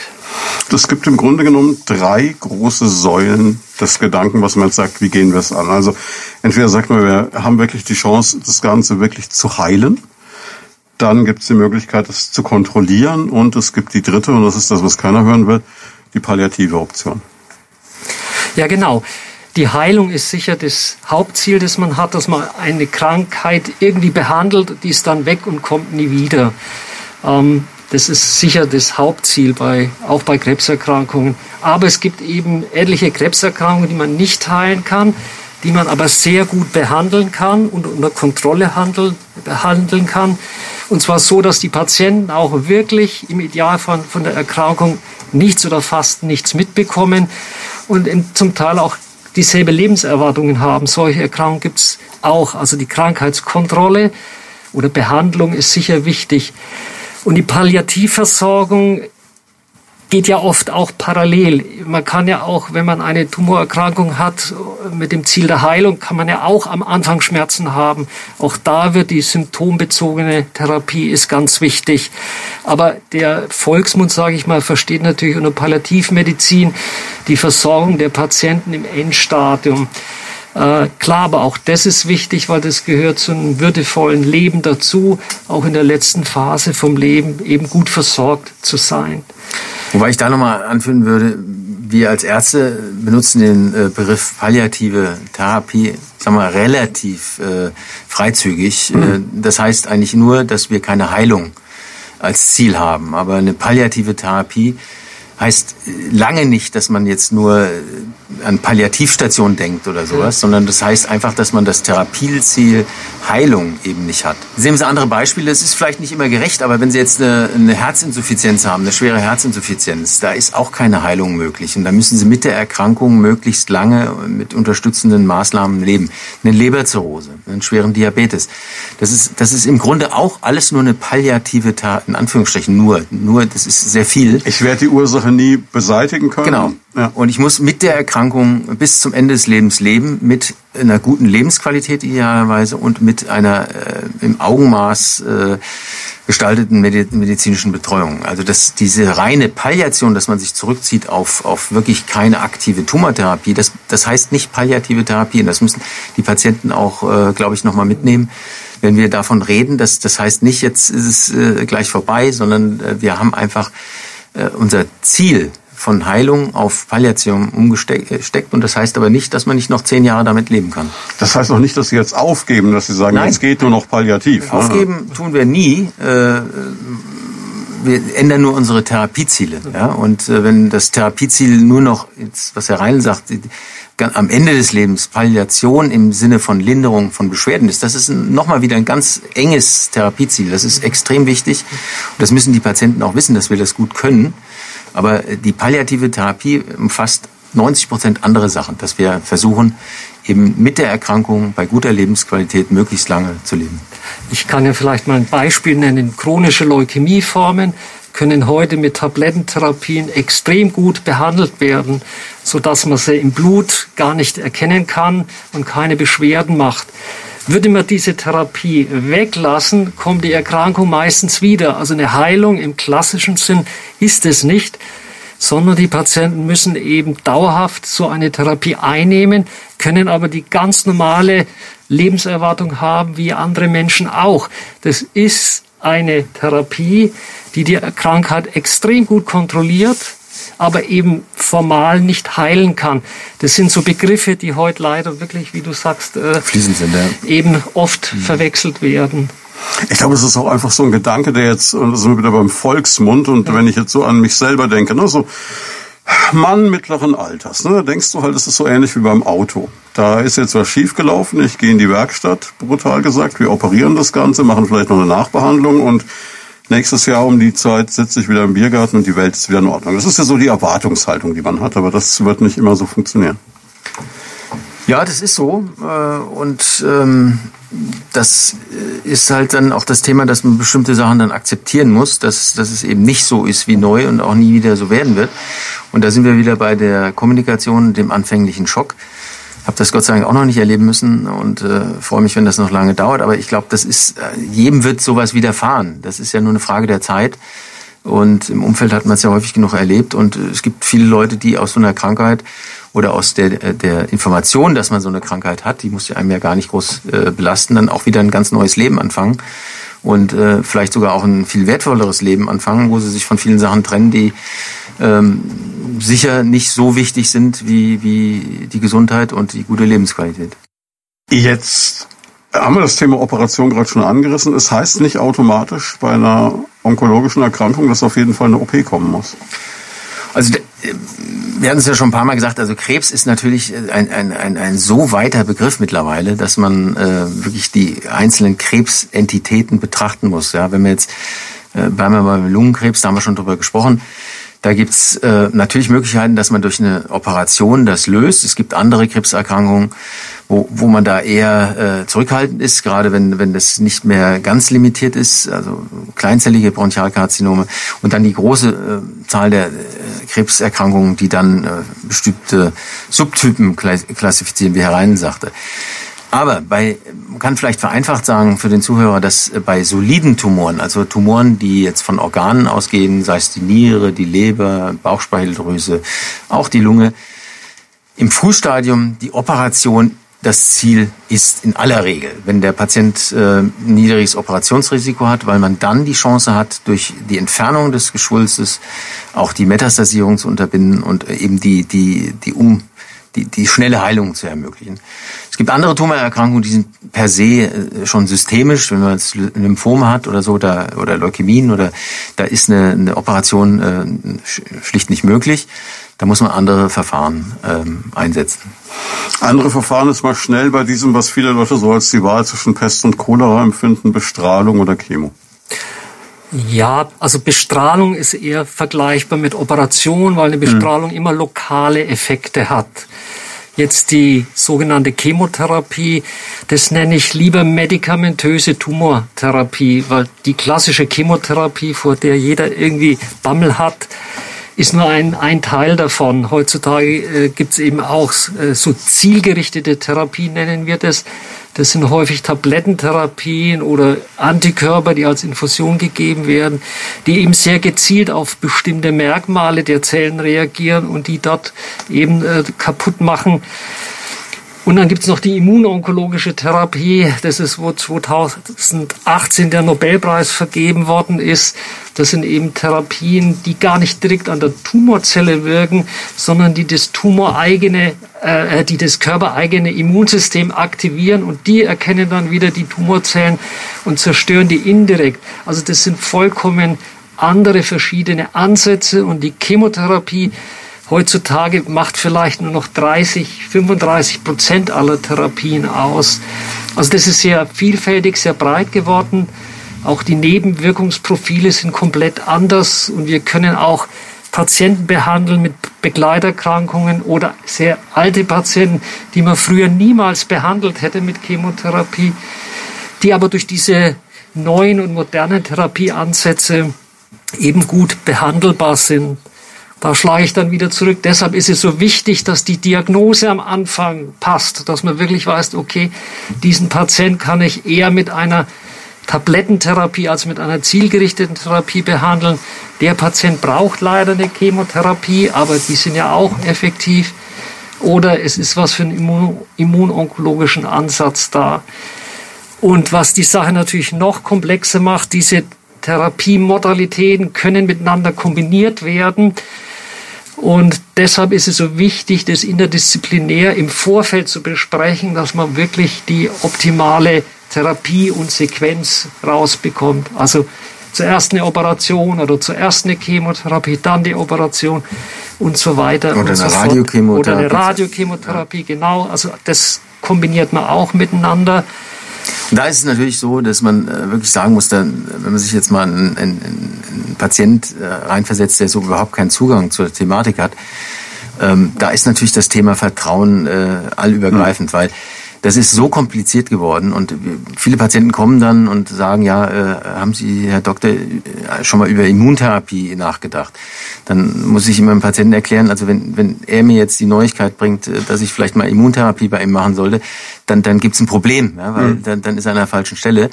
Speaker 1: Es gibt im Grunde genommen drei große Säulen des Gedanken, was man jetzt sagt, wie gehen wir es an. Also entweder sagt man, wir haben wirklich die Chance, das Ganze wirklich zu heilen. Dann gibt es die Möglichkeit, es zu kontrollieren. Und es gibt die dritte, und das ist das, was keiner hören wird, die palliative Option.
Speaker 3: Ja, genau. Die Heilung ist sicher das Hauptziel, das man hat, dass man eine Krankheit irgendwie behandelt, die ist dann weg und kommt nie wieder. Ähm, das ist sicher das Hauptziel bei, auch bei Krebserkrankungen. Aber es gibt eben etliche Krebserkrankungen, die man nicht heilen kann, die man aber sehr gut behandeln kann und unter Kontrolle handeln, behandeln kann. Und zwar so, dass die Patienten auch wirklich im Idealfall von der Erkrankung nichts oder fast nichts mitbekommen und zum Teil auch dieselbe Lebenserwartungen haben. Solche Erkrankungen gibt es auch. Also die Krankheitskontrolle oder Behandlung ist sicher wichtig. Und die Palliativversorgung geht ja oft auch parallel. Man kann ja auch, wenn man eine Tumorerkrankung hat, mit dem Ziel der Heilung, kann man ja auch am Anfang Schmerzen haben. Auch da wird die symptombezogene Therapie ist ganz wichtig. Aber der Volksmund, sage ich mal, versteht natürlich unter Palliativmedizin die Versorgung der Patienten im Endstadium. Äh, klar, aber auch das ist wichtig, weil das gehört zu einem würdevollen Leben dazu, auch in der letzten Phase vom Leben eben gut versorgt zu sein.
Speaker 2: Wobei ich da nochmal anführen würde, wir als Ärzte benutzen den äh, Begriff palliative Therapie, sagen wir, relativ äh, freizügig. Mhm. Äh, das heißt eigentlich nur, dass wir keine Heilung als Ziel haben. Aber eine palliative Therapie heißt lange nicht, dass man jetzt nur an Palliativstation denkt oder sowas, sondern das heißt einfach, dass man das Therapieziel Heilung eben nicht hat. Sehen Sie andere Beispiele, es ist vielleicht nicht immer gerecht, aber wenn Sie jetzt eine, eine Herzinsuffizienz haben, eine schwere Herzinsuffizienz, da ist auch keine Heilung möglich und da müssen Sie mit der Erkrankung möglichst lange mit unterstützenden Maßnahmen leben. Eine Leberzirrhose, einen schweren Diabetes, das ist, das ist im Grunde auch alles nur eine palliative, in Anführungsstrichen nur, nur, das ist sehr viel.
Speaker 1: Ich werde die Ursache nie beseitigen können.
Speaker 2: Genau. Ja. Und ich muss mit der Erkrankung bis zum Ende des Lebens leben, mit einer guten Lebensqualität idealerweise und mit einer äh, im Augenmaß äh, gestalteten medizinischen Betreuung. Also dass diese reine Palliation, dass man sich zurückzieht auf, auf wirklich keine aktive Tumortherapie, das, das heißt nicht palliative Therapie. Und das müssen die Patienten auch, äh, glaube ich, nochmal mitnehmen. Wenn wir davon reden, das, das heißt nicht, jetzt ist es äh, gleich vorbei, sondern äh, wir haben einfach äh, unser Ziel von Heilung auf Palliation umgesteckt. Und das heißt aber nicht, dass man nicht noch zehn Jahre damit leben kann.
Speaker 1: Das heißt auch nicht, dass Sie jetzt aufgeben, dass Sie sagen, Nein. jetzt geht nur noch palliativ.
Speaker 2: Ne? Aufgeben ne? tun wir nie. Äh, wir ändern nur unsere Therapieziele. Ja? Und äh, wenn das Therapieziel nur noch, jetzt, was Herr Reinl sagt, am Ende des Lebens Palliation im Sinne von Linderung von Beschwerden ist, das ist nochmal wieder ein ganz enges Therapieziel. Das ist extrem wichtig. Und das müssen die Patienten auch wissen, dass wir das gut können. Aber die palliative Therapie umfasst 90 Prozent andere Sachen, dass wir versuchen, eben mit der Erkrankung bei guter Lebensqualität möglichst lange zu leben.
Speaker 3: Ich kann ja vielleicht mal ein Beispiel nennen. Chronische Leukämieformen können heute mit Tablettentherapien extrem gut behandelt werden, so dass man sie im Blut gar nicht erkennen kann und keine Beschwerden macht. Würde man diese Therapie weglassen, kommt die Erkrankung meistens wieder. Also eine Heilung im klassischen Sinn ist es nicht, sondern die Patienten müssen eben dauerhaft so eine Therapie einnehmen, können aber die ganz normale Lebenserwartung haben, wie andere Menschen auch. Das ist eine Therapie, die die Krankheit extrem gut kontrolliert, aber eben formal nicht heilen kann. Das sind so Begriffe, die heute leider wirklich, wie du sagst, äh,
Speaker 2: Fließend sind, ja.
Speaker 3: eben oft mhm. verwechselt werden.
Speaker 1: Ich glaube, es ist auch einfach so ein Gedanke, der jetzt, und das sind wir wieder beim Volksmund, und ja. wenn ich jetzt so an mich selber denke, ne, so Mann mittleren Alters, ne, da denkst du halt, es ist so ähnlich wie beim Auto. Da ist jetzt was schiefgelaufen, ich gehe in die Werkstatt, brutal gesagt, wir operieren das Ganze, machen vielleicht noch eine Nachbehandlung und nächstes Jahr um die Zeit sitze ich wieder im Biergarten und die Welt ist wieder in Ordnung. Das ist ja so die Erwartungshaltung, die man hat, aber das wird nicht immer so funktionieren.
Speaker 2: Ja, das ist so. Äh, und ähm, das ist halt dann auch das Thema, dass man bestimmte Sachen dann akzeptieren muss, dass, dass es eben nicht so ist wie neu und auch nie wieder so werden wird. Und da sind wir wieder bei der Kommunikation, dem anfänglichen Schock habe das Gott sei Dank auch noch nicht erleben müssen und äh, freue mich, wenn das noch lange dauert. Aber ich glaube, das ist äh, jedem wird sowas widerfahren. Das ist ja nur eine Frage der Zeit. Und im Umfeld hat man es ja häufig genug erlebt. Und äh, es gibt viele Leute, die aus so einer Krankheit oder aus der, äh, der Information, dass man so eine Krankheit hat, die muss ja einem ja gar nicht groß äh, belasten, dann auch wieder ein ganz neues Leben anfangen und äh, vielleicht sogar auch ein viel wertvolleres Leben anfangen, wo sie sich von vielen Sachen trennen, die ähm, sicher nicht so wichtig sind wie, wie die Gesundheit und die gute Lebensqualität.
Speaker 1: Jetzt haben wir das Thema Operation gerade schon angerissen. Es heißt nicht automatisch bei einer onkologischen Erkrankung, dass auf jeden Fall eine OP kommen muss.
Speaker 2: Also wir hatten es ja schon ein paar Mal gesagt, also Krebs ist natürlich ein, ein, ein, ein so weiter Begriff mittlerweile, dass man äh, wirklich die einzelnen Krebsentitäten betrachten muss. Ja, wenn wir jetzt äh, bleiben wir beim Lungenkrebs, da haben wir schon drüber gesprochen. Da gibt's äh, natürlich Möglichkeiten, dass man durch eine Operation das löst. Es gibt andere Krebserkrankungen, wo, wo man da eher äh, zurückhaltend ist, gerade wenn, wenn das nicht mehr ganz limitiert ist, also kleinzellige Bronchialkarzinome und dann die große äh, Zahl der äh, Krebserkrankungen, die dann äh, bestimmte Subtypen klassifizieren, wie Herr Reinen sagte. Aber bei, man kann vielleicht vereinfacht sagen für den Zuhörer, dass bei soliden Tumoren, also Tumoren, die jetzt von Organen ausgehen, sei es die Niere, die Leber, Bauchspeicheldrüse, auch die Lunge, im Frühstadium die Operation das Ziel ist in aller Regel, wenn der Patient äh, niedriges Operationsrisiko hat, weil man dann die Chance hat, durch die Entfernung des Geschwulstes auch die Metastasierung zu unterbinden und eben die, die, die um die, die schnelle Heilung zu ermöglichen. Es gibt andere Tumorerkrankungen, die sind per se äh, schon systemisch, wenn man jetzt Lymphome hat oder so, da, oder Leukämien oder da ist eine, eine Operation äh, schlicht nicht möglich. Da muss man andere Verfahren ähm, einsetzen.
Speaker 1: Andere Verfahren ist mal schnell bei diesem, was viele Leute so als die Wahl zwischen Pest und Cholera empfinden, Bestrahlung oder Chemo.
Speaker 3: Ja, also Bestrahlung ist eher vergleichbar mit Operation, weil eine hm. Bestrahlung mhm. immer lokale Effekte hat. Jetzt die sogenannte Chemotherapie, das nenne ich lieber medikamentöse Tumortherapie, weil die klassische Chemotherapie, vor der jeder irgendwie Bammel hat, ist nur ein, ein Teil davon. Heutzutage äh, gibt es eben auch äh, so zielgerichtete Therapie, nennen wir das. Das sind häufig Tablettentherapien oder Antikörper, die als Infusion gegeben werden, die eben sehr gezielt auf bestimmte Merkmale der Zellen reagieren und die dort eben äh, kaputt machen. Und dann gibt's noch die immunonkologische Therapie. Das ist, wo 2018 der Nobelpreis vergeben worden ist. Das sind eben Therapien, die gar nicht direkt an der Tumorzelle wirken, sondern die das tumoreigene, äh, die das körpereigene Immunsystem aktivieren und die erkennen dann wieder die Tumorzellen und zerstören die indirekt. Also das sind vollkommen andere verschiedene Ansätze und die Chemotherapie heutzutage macht vielleicht nur noch 30, 35 Prozent aller Therapien aus. Also das ist sehr vielfältig, sehr breit geworden. Auch die Nebenwirkungsprofile sind komplett anders und wir können auch Patienten behandeln mit Begleiterkrankungen oder sehr alte Patienten, die man früher niemals behandelt hätte mit Chemotherapie, die aber durch diese neuen und modernen Therapieansätze eben gut behandelbar sind. Da schlage ich dann wieder zurück. Deshalb ist es so wichtig, dass die Diagnose am Anfang passt, dass man wirklich weiß, okay, diesen Patient kann ich eher mit einer Tablettentherapie als mit einer zielgerichteten Therapie behandeln. Der Patient braucht leider eine Chemotherapie, aber die sind ja auch effektiv. Oder es ist was für einen immun immunonkologischen Ansatz da. Und was die Sache natürlich noch komplexer macht, diese Therapiemodalitäten können miteinander kombiniert werden. Und deshalb ist es so wichtig, das interdisziplinär im Vorfeld zu besprechen, dass man wirklich die optimale Therapie und Sequenz rausbekommt. Also zuerst eine Operation oder zuerst eine Chemotherapie, dann die Operation und so weiter.
Speaker 2: Oder
Speaker 3: und
Speaker 2: eine
Speaker 3: so
Speaker 2: Radiochemotherapie.
Speaker 3: Oder eine Radiochemotherapie, genau. Also das kombiniert man auch miteinander.
Speaker 2: Und da ist es natürlich so, dass man äh, wirklich sagen muss, dann, wenn man sich jetzt mal einen, einen Patient äh, reinversetzt, der so überhaupt keinen Zugang zur Thematik hat, ähm, da ist natürlich das Thema Vertrauen äh, allübergreifend, mhm. weil das ist so kompliziert geworden und viele Patienten kommen dann und sagen, ja, äh, haben Sie, Herr Doktor, äh, schon mal über Immuntherapie nachgedacht? Dann muss ich immer dem Patienten erklären, also wenn, wenn er mir jetzt die Neuigkeit bringt, äh, dass ich vielleicht mal Immuntherapie bei ihm machen sollte, dann, dann gibt es ein Problem, ja, weil mhm. dann, dann ist er an der falschen Stelle.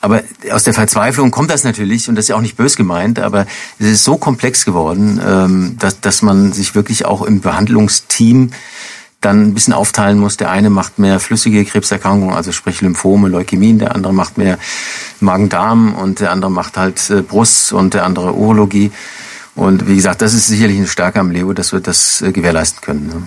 Speaker 2: Aber aus der Verzweiflung kommt das natürlich, und das ist ja auch nicht bös gemeint, aber es ist so komplex geworden, ähm, dass, dass man sich wirklich auch im Behandlungsteam dann ein bisschen aufteilen muss. Der eine macht mehr flüssige Krebserkrankungen, also sprich Lymphome, Leukämien, der andere macht mehr Magen-Darm und der andere macht halt äh, Brust und der andere Urologie. Und wie gesagt, das ist sicherlich eine Stärke am Leo, dass wir das äh, gewährleisten können. Ne?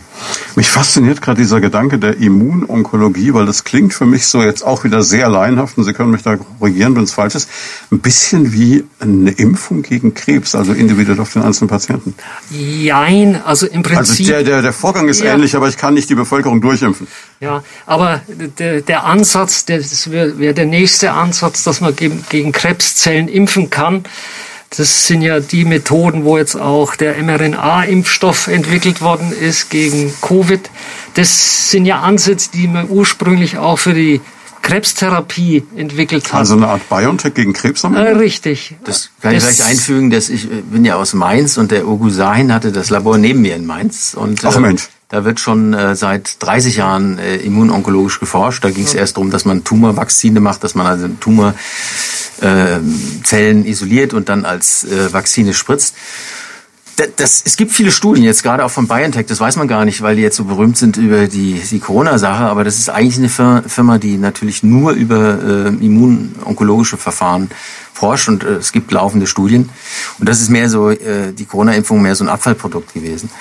Speaker 1: Mich fasziniert gerade dieser Gedanke der Immunonkologie, weil das klingt für mich so jetzt auch wieder sehr laienhaft und Sie können mich da korrigieren, wenn es falsch ist. Ein bisschen wie eine Impfung gegen Krebs, also individuell auf den einzelnen Patienten.
Speaker 3: Jein, also im Prinzip. Also
Speaker 1: der, der, der Vorgang ist ja. ähnlich, aber ich kann nicht die Bevölkerung durchimpfen.
Speaker 3: Ja, aber der, der Ansatz, das wäre wär der nächste Ansatz, dass man gegen, gegen Krebszellen impfen kann. Das sind ja die Methoden, wo jetzt auch der mRNA-Impfstoff entwickelt worden ist gegen Covid. Das sind ja Ansätze, die man ursprünglich auch für die Krebstherapie entwickelt hat.
Speaker 1: Also eine Art BioNTech gegen Krebs
Speaker 3: haben äh, Richtig.
Speaker 2: Das kann das ich vielleicht einfügen, dass ich äh, bin ja aus Mainz und der Ugu Sahin hatte das Labor neben mir in Mainz. Und,
Speaker 1: Ach Mensch.
Speaker 2: Da wird schon äh, seit 30 Jahren äh, immunonkologisch geforscht. Da ging es erst darum, dass man Tumorvakzine macht, dass man also Tumor äh, Zellen isoliert und dann als äh, Vakzine spritzt. Das, das, es gibt viele Studien jetzt gerade auch von BioNTech, das weiß man gar nicht, weil die jetzt so berühmt sind über die, die Corona-Sache, aber das ist eigentlich eine Firma, die natürlich nur über äh, immunonkologische Verfahren forscht und äh, es gibt laufende Studien. Und das ist mehr so, äh, die Corona-Impfung mehr so ein Abfallprodukt gewesen.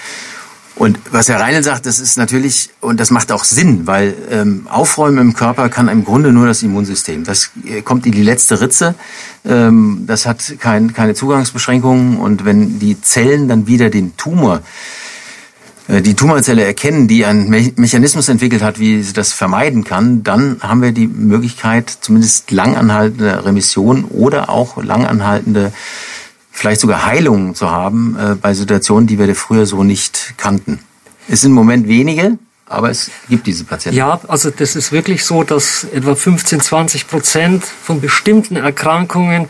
Speaker 2: Und was Herr Reinl sagt, das ist natürlich, und das macht auch Sinn, weil ähm, Aufräumen im Körper kann im Grunde nur das Immunsystem. Das äh, kommt in die letzte Ritze, ähm, das hat kein, keine Zugangsbeschränkungen und wenn die Zellen dann wieder den Tumor äh, die Tumorzelle erkennen, die einen Me Mechanismus entwickelt hat, wie sie das vermeiden kann, dann haben wir die Möglichkeit, zumindest langanhaltende Remission oder auch langanhaltende vielleicht sogar Heilungen zu haben äh, bei Situationen, die wir früher so nicht kannten. Es sind im Moment wenige, aber es gibt diese Patienten.
Speaker 3: Ja, also das ist wirklich so, dass etwa 15, 20 Prozent von bestimmten Erkrankungen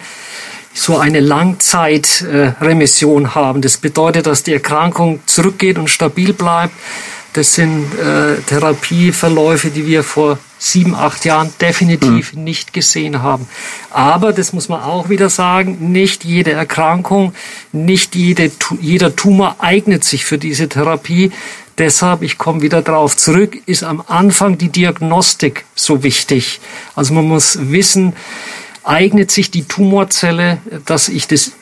Speaker 3: so eine Langzeitremission äh, haben. Das bedeutet, dass die Erkrankung zurückgeht und stabil bleibt. Das sind äh, Therapieverläufe, die wir vor sieben, acht Jahren definitiv mhm. nicht gesehen haben. Aber, das muss man auch wieder sagen, nicht jede Erkrankung, nicht jede, jeder Tumor eignet sich für diese Therapie. Deshalb, ich komme wieder darauf zurück, ist am Anfang die Diagnostik so wichtig. Also man muss wissen, eignet sich die Tumorzelle, dass ich das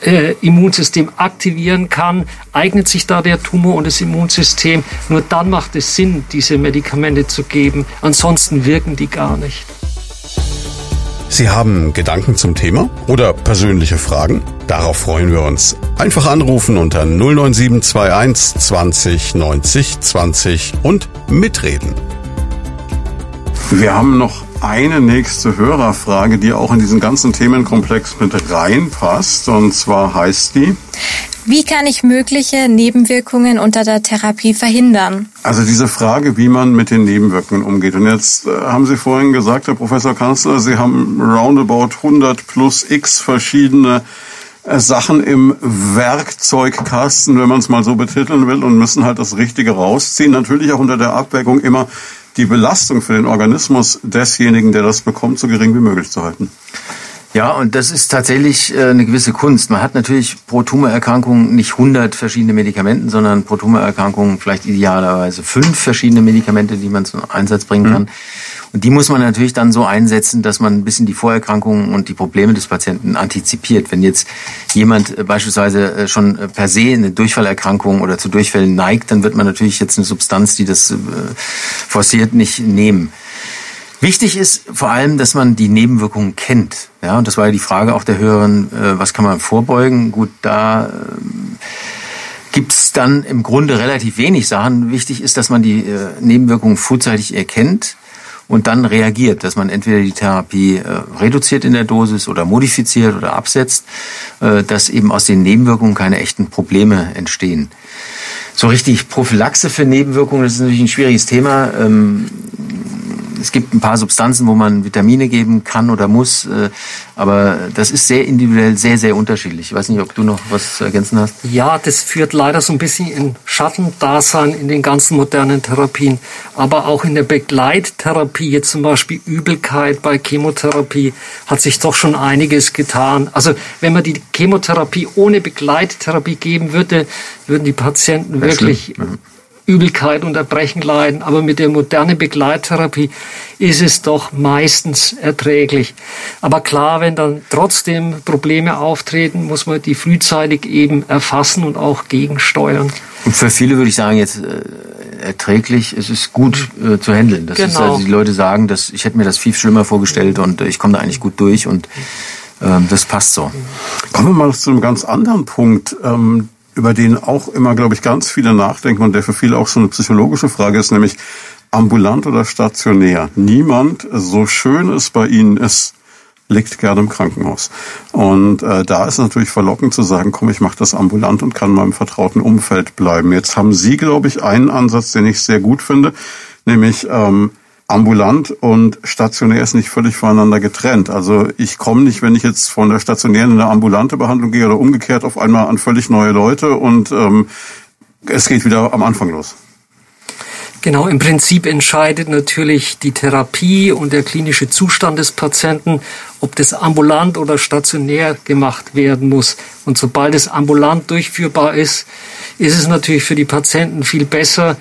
Speaker 3: äh, Immunsystem aktivieren kann, eignet sich da der Tumor und das Immunsystem. Nur dann macht es Sinn, diese Medikamente zu geben. Ansonsten wirken die gar nicht.
Speaker 1: Sie haben Gedanken zum Thema oder persönliche Fragen? Darauf freuen wir uns. Einfach anrufen unter 09721 20 90 20 und mitreden. Wir haben noch eine nächste Hörerfrage, die auch in diesen ganzen Themenkomplex mit reinpasst. Und zwar heißt die,
Speaker 4: wie kann ich mögliche Nebenwirkungen unter der Therapie verhindern?
Speaker 1: Also diese Frage, wie man mit den Nebenwirkungen umgeht. Und jetzt äh, haben Sie vorhin gesagt, Herr Professor Kanzler, Sie haben roundabout 100 plus x verschiedene äh, Sachen im Werkzeugkasten, wenn man es mal so betiteln will, und müssen halt das Richtige rausziehen. Natürlich auch unter der Abwägung immer die Belastung für den Organismus desjenigen, der das bekommt, so gering wie möglich zu halten.
Speaker 2: Ja, und das ist tatsächlich äh, eine gewisse Kunst. Man hat natürlich pro Tumorerkrankung nicht 100 verschiedene Medikamente, sondern pro Tumorerkrankung vielleicht idealerweise fünf verschiedene Medikamente, die man zum Einsatz bringen kann. Mhm. Und die muss man natürlich dann so einsetzen, dass man ein bisschen die Vorerkrankungen und die Probleme des Patienten antizipiert. Wenn jetzt jemand äh, beispielsweise äh, schon per se eine Durchfallerkrankung oder zu Durchfällen neigt, dann wird man natürlich jetzt eine Substanz, die das forciert, nicht nehmen. Wichtig ist vor allem, dass man die Nebenwirkungen kennt. Ja, und das war ja die Frage auch der Hörerin, äh, was kann man vorbeugen? Gut, da äh, gibt es dann im Grunde relativ wenig Sachen. Wichtig ist, dass man die äh, Nebenwirkungen frühzeitig erkennt und dann reagiert, dass man entweder die Therapie äh, reduziert in der Dosis oder modifiziert oder absetzt, äh, dass eben aus den Nebenwirkungen keine echten Probleme entstehen. So richtig Prophylaxe für Nebenwirkungen, das ist natürlich ein schwieriges Thema. Ähm, es gibt ein paar Substanzen, wo man Vitamine geben kann oder muss, äh, aber das ist sehr individuell, sehr, sehr unterschiedlich. Ich weiß nicht, ob du noch was zu ergänzen hast.
Speaker 3: Ja, das führt leider so ein bisschen in Schattendasein in den ganzen modernen Therapien, aber auch in der Begleittherapie, jetzt zum Beispiel Übelkeit bei Chemotherapie, hat sich doch schon einiges getan. Also wenn man die Chemotherapie ohne Begleittherapie geben würde, würden die Patienten wirklich schlimm. Übelkeit und Erbrechen leiden. Aber mit der modernen Begleittherapie ist es doch meistens erträglich. Aber klar, wenn dann trotzdem Probleme auftreten, muss man die frühzeitig eben erfassen und auch gegensteuern.
Speaker 2: Und für viele würde ich sagen, jetzt äh, erträglich, es ist gut äh, zu handeln. Das genau. ist also die Leute sagen, dass ich hätte mir das viel schlimmer vorgestellt und äh, ich komme da eigentlich gut durch und ähm, das passt so.
Speaker 1: Kommen wir mal zu einem ganz anderen Punkt. Ähm, über den auch immer, glaube ich, ganz viele nachdenken und der für viele auch so eine psychologische Frage ist, nämlich ambulant oder stationär. Niemand, so schön es bei Ihnen ist, liegt gerne im Krankenhaus. Und äh, da ist natürlich verlockend zu sagen, komm, ich mache das ambulant und kann in meinem vertrauten Umfeld bleiben. Jetzt haben Sie, glaube ich, einen Ansatz, den ich sehr gut finde, nämlich ähm, ambulant und stationär ist nicht völlig voneinander getrennt. Also ich komme nicht, wenn ich jetzt von der stationären in eine ambulante Behandlung gehe oder umgekehrt auf einmal an völlig neue Leute und ähm, es geht wieder am Anfang los.
Speaker 3: Genau, im Prinzip entscheidet natürlich die Therapie und der klinische Zustand des Patienten, ob das ambulant oder stationär gemacht werden muss. Und sobald es ambulant durchführbar ist, ist es natürlich für die Patienten viel besser,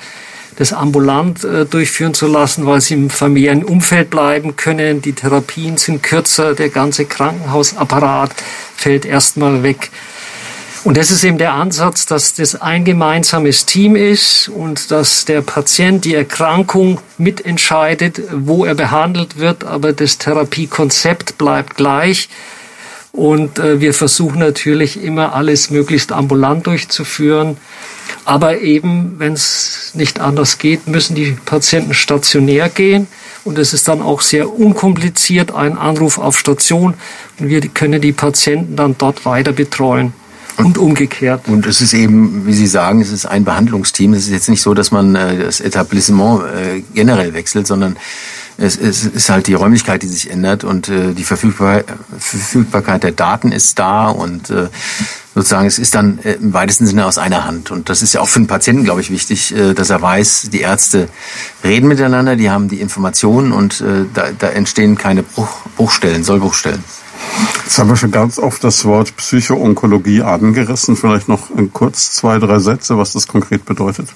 Speaker 3: das ambulant äh, durchführen zu lassen, weil sie im familiären Umfeld bleiben können. Die Therapien sind kürzer, der ganze Krankenhausapparat fällt erstmal weg. Und das ist eben der Ansatz, dass das ein gemeinsames Team ist und dass der Patient die Erkrankung mitentscheidet, wo er behandelt wird, aber das Therapiekonzept bleibt gleich. Und äh, wir versuchen natürlich immer alles möglichst ambulant durchzuführen. Aber eben, wenn es nicht anders geht, müssen die Patienten stationär gehen. Und es ist dann auch sehr unkompliziert, ein Anruf auf Station. Und wir können die Patienten dann dort weiter betreuen. Und umgekehrt.
Speaker 2: Und es ist eben, wie Sie sagen, es ist ein Behandlungsteam. Es ist jetzt nicht so, dass man äh, das Etablissement äh, generell wechselt, sondern es, ist halt die Räumlichkeit, die sich ändert und äh, die Verfügbarkeit der Daten ist da und sozusagen, es ist dann äh, im weitesten Sinne aus einer Hand. Und das ist ja auch für den Patienten, glaube ich, wichtig, äh, dass er weiß, die Ärzte reden miteinander, die haben die Informationen und äh, da, da entstehen keine Bruch, Bruchstellen, Sollbruchstellen.
Speaker 1: Jetzt haben wir schon ganz oft das Wort Psychoonkologie angerissen. Vielleicht noch in kurz zwei, drei Sätze, was das konkret bedeutet.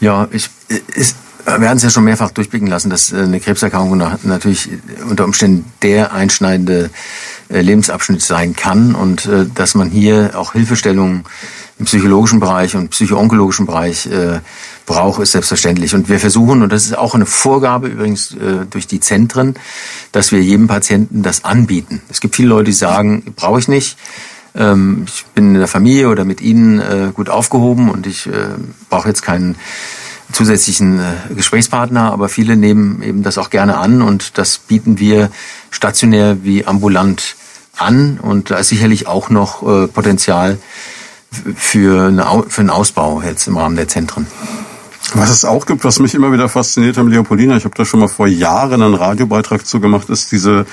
Speaker 2: Ja, ich, ich, wir haben es ja schon mehrfach durchblicken lassen, dass eine Krebserkrankung natürlich unter Umständen der einschneidende äh, Lebensabschnitt sein kann und äh, dass man hier auch Hilfestellungen im psychologischen Bereich und psychoonkologischen Bereich äh, braucht, ist selbstverständlich. Und wir versuchen, und das ist auch eine Vorgabe übrigens äh, durch die Zentren, dass wir jedem Patienten das anbieten. Es gibt viele Leute, die sagen, brauche ich nicht. Ähm, ich bin in der Familie oder mit Ihnen äh, gut aufgehoben und ich äh, brauche jetzt keinen zusätzlichen äh, Gesprächspartner, aber viele nehmen eben das auch gerne an und das bieten wir stationär wie ambulant an und da ist sicherlich auch noch äh, Potenzial für, eine, für einen Ausbau jetzt im Rahmen der Zentren.
Speaker 1: Was es auch gibt, was mich immer wieder fasziniert am Leopoldina, ich habe da schon mal vor Jahren einen Radiobeitrag zugemacht, ist diese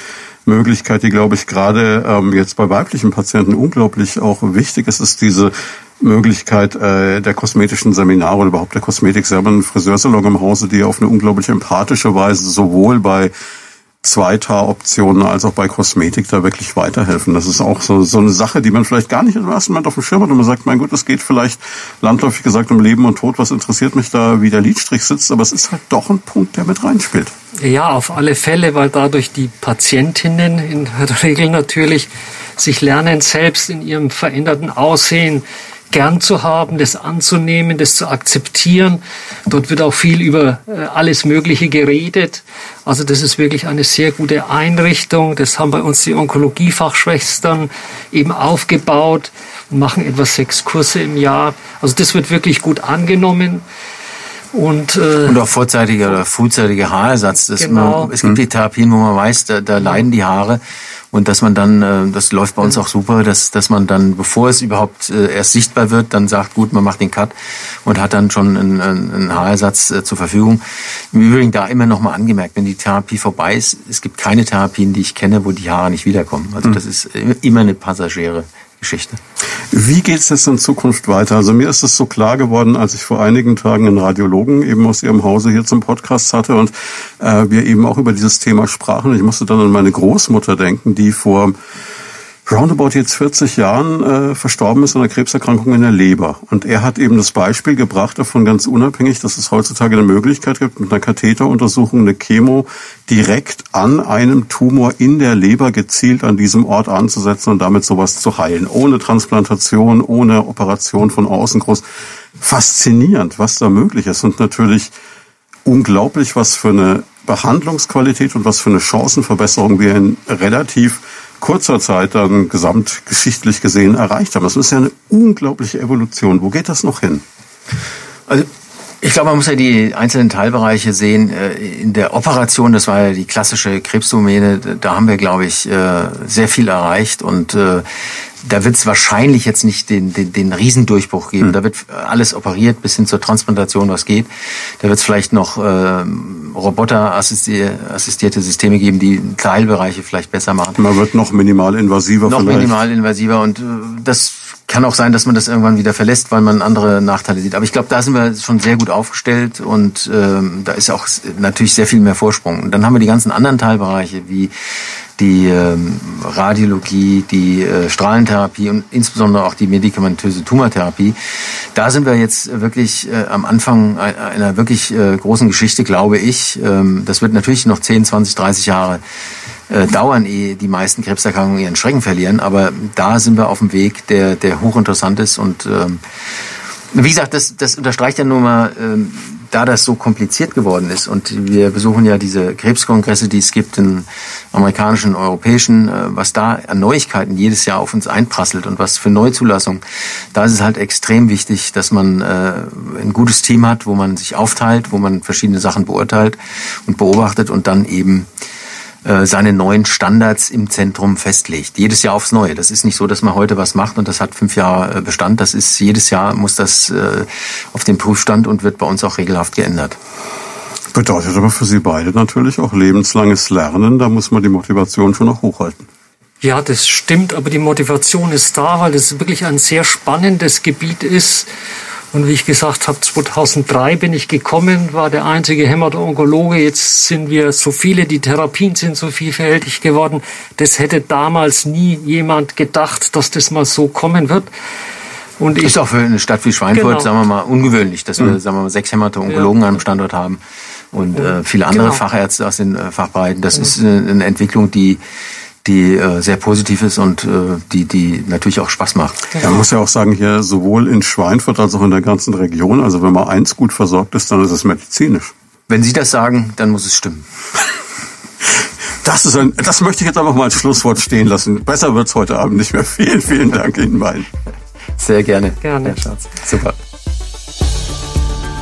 Speaker 1: Möglichkeit, die, glaube ich, gerade ähm, jetzt bei weiblichen Patienten unglaublich auch wichtig ist, ist diese Möglichkeit äh, der kosmetischen Seminare oder überhaupt der Kosmetik. Sie haben einen Friseursalon im Hause, die auf eine unglaublich empathische Weise sowohl bei Zweiter-Optionen als auch bei Kosmetik da wirklich weiterhelfen. Das ist auch so, so eine Sache, die man vielleicht gar nicht im ersten Moment auf dem Schirm hat und man sagt, mein Gott, es geht vielleicht landläufig gesagt um Leben und Tod. Was interessiert mich da, wie der Lidstrich sitzt? Aber es ist halt doch ein Punkt, der mit reinspielt.
Speaker 3: Ja, auf alle Fälle, weil dadurch die Patientinnen in der Regel natürlich sich lernen, selbst in ihrem veränderten Aussehen gern zu haben, das anzunehmen, das zu akzeptieren. Dort wird auch viel über äh, alles Mögliche geredet. Also das ist wirklich eine sehr gute Einrichtung. Das haben bei uns die Onkologiefachschwestern eben aufgebaut und machen etwa sechs Kurse im Jahr. Also das wird wirklich gut angenommen.
Speaker 2: Und, äh, und auch vorzeitiger oder frühzeitiger Haarersatz. genau. Man, es gibt die Therapien, wo man weiß, da, da leiden die Haare und dass man dann, äh, das läuft bei uns auch super, dass, dass man dann, bevor es überhaupt äh, erst sichtbar wird, dann sagt, gut, man macht den Cut und hat dann schon einen, einen Haarersatz äh, zur Verfügung. Im Übrigen da immer nochmal angemerkt, wenn die Therapie vorbei ist, es gibt keine Therapien, die ich kenne, wo die Haare nicht wiederkommen. Also hm. das ist immer eine passagiere Geschichte.
Speaker 1: Wie geht es jetzt in Zukunft weiter? Also mir ist es so klar geworden, als ich vor einigen Tagen einen Radiologen eben aus Ihrem Hause hier zum Podcast hatte und äh, wir eben auch über dieses Thema sprachen. Ich musste dann an meine Großmutter denken, die vor roundabout jetzt 40 Jahren äh, verstorben ist an einer Krebserkrankung in der Leber. Und er hat eben das Beispiel gebracht, davon ganz unabhängig, dass es heutzutage eine Möglichkeit gibt, mit einer Katheteruntersuchung eine Chemo direkt an einem Tumor in der Leber gezielt an diesem Ort anzusetzen und damit sowas zu heilen. Ohne Transplantation, ohne Operation von außen groß. Faszinierend, was da möglich ist. Und natürlich unglaublich, was für eine Behandlungsqualität und was für eine Chancenverbesserung wir in relativ kurzer Zeit dann gesamtgeschichtlich gesehen erreicht haben. Das ist ja eine unglaubliche Evolution. Wo geht das noch hin?
Speaker 2: Also ich glaube, man muss ja die einzelnen Teilbereiche sehen. Äh, in der Operation, das war ja die klassische Krebsdomäne, da haben wir, glaube ich, äh, sehr viel erreicht und äh, da wird es wahrscheinlich jetzt nicht den, den, den Riesendurchbruch geben. Mhm. Da wird alles operiert bis hin zur Transplantation, was geht. Da wird es vielleicht noch äh, roboterassistierte Systeme geben, die Teilbereiche vielleicht besser machen.
Speaker 1: Man wird noch minimalinvasiver
Speaker 2: noch vielleicht. Noch minimalinvasiver und äh, das kann auch sein, dass man das irgendwann wieder verlässt, weil man andere Nachteile sieht. Aber ich glaube, da sind wir schon sehr gut aufgestellt und ähm, da ist auch natürlich sehr viel mehr Vorsprung. Und dann haben wir die ganzen anderen Teilbereiche wie die ähm, Radiologie, die äh, Strahlentherapie und insbesondere auch die medikamentöse Tumortherapie. Da sind wir jetzt wirklich äh, am Anfang einer wirklich äh, großen Geschichte, glaube ich. Ähm, das wird natürlich noch 10, 20, 30 Jahre äh, dauern, ehe die meisten Krebserkrankungen ihren Schrecken verlieren. Aber da sind wir auf dem Weg, der, der hochinteressant ist und ähm, wie gesagt, das, das unterstreicht ja nur mal, ähm, da das so kompliziert geworden ist und wir besuchen ja diese Krebskongresse, die es gibt in amerikanischen, europäischen, äh, was da an Neuigkeiten jedes Jahr auf uns einprasselt und was für Neuzulassung, da ist es halt extrem wichtig, dass man äh, ein gutes Team hat, wo man sich aufteilt, wo man verschiedene Sachen beurteilt und beobachtet und dann eben seine neuen Standards im Zentrum festlegt. Jedes Jahr aufs Neue. Das ist nicht so, dass man heute was macht und das hat fünf Jahre äh, Bestand. Das ist jedes Jahr muss das äh, auf den Prüfstand und wird bei uns auch regelhaft geändert.
Speaker 1: Bedeutet aber für Sie beide natürlich auch lebenslanges Lernen. Da muss man die Motivation schon noch hochhalten.
Speaker 3: Ja, das stimmt, aber die Motivation ist da, weil das wirklich ein sehr spannendes Gebiet ist und wie ich gesagt habe, 2003 bin ich gekommen, war der einzige Hämato-Onkologe. Jetzt sind wir so viele, die Therapien sind so vielfältig geworden. Das hätte damals nie jemand gedacht, dass das mal so kommen wird.
Speaker 2: Und ist auch für eine Stadt wie Schweinfurt, genau. sagen wir mal, ungewöhnlich, dass wir, mhm. sagen wir mal, sechs Hämato-Onkologen ja. an einem Standort haben und äh, viele andere genau. Fachärzte aus den äh, Fachbereichen. Das mhm. ist eine, eine Entwicklung, die die äh, sehr positiv ist und äh, die, die natürlich auch Spaß macht.
Speaker 1: Genau. Man muss ja auch sagen, hier sowohl in Schweinfurt als auch in der ganzen Region, also wenn man eins gut versorgt ist, dann ist es medizinisch.
Speaker 2: Wenn Sie das sagen, dann muss es stimmen.
Speaker 1: Das, ist ein, das möchte ich jetzt einfach mal als Schlusswort stehen lassen. Besser wird's heute Abend nicht mehr. Vielen, vielen Dank Ihnen beiden.
Speaker 2: Sehr gerne.
Speaker 3: Gerne. Herr Schatz.
Speaker 2: Super.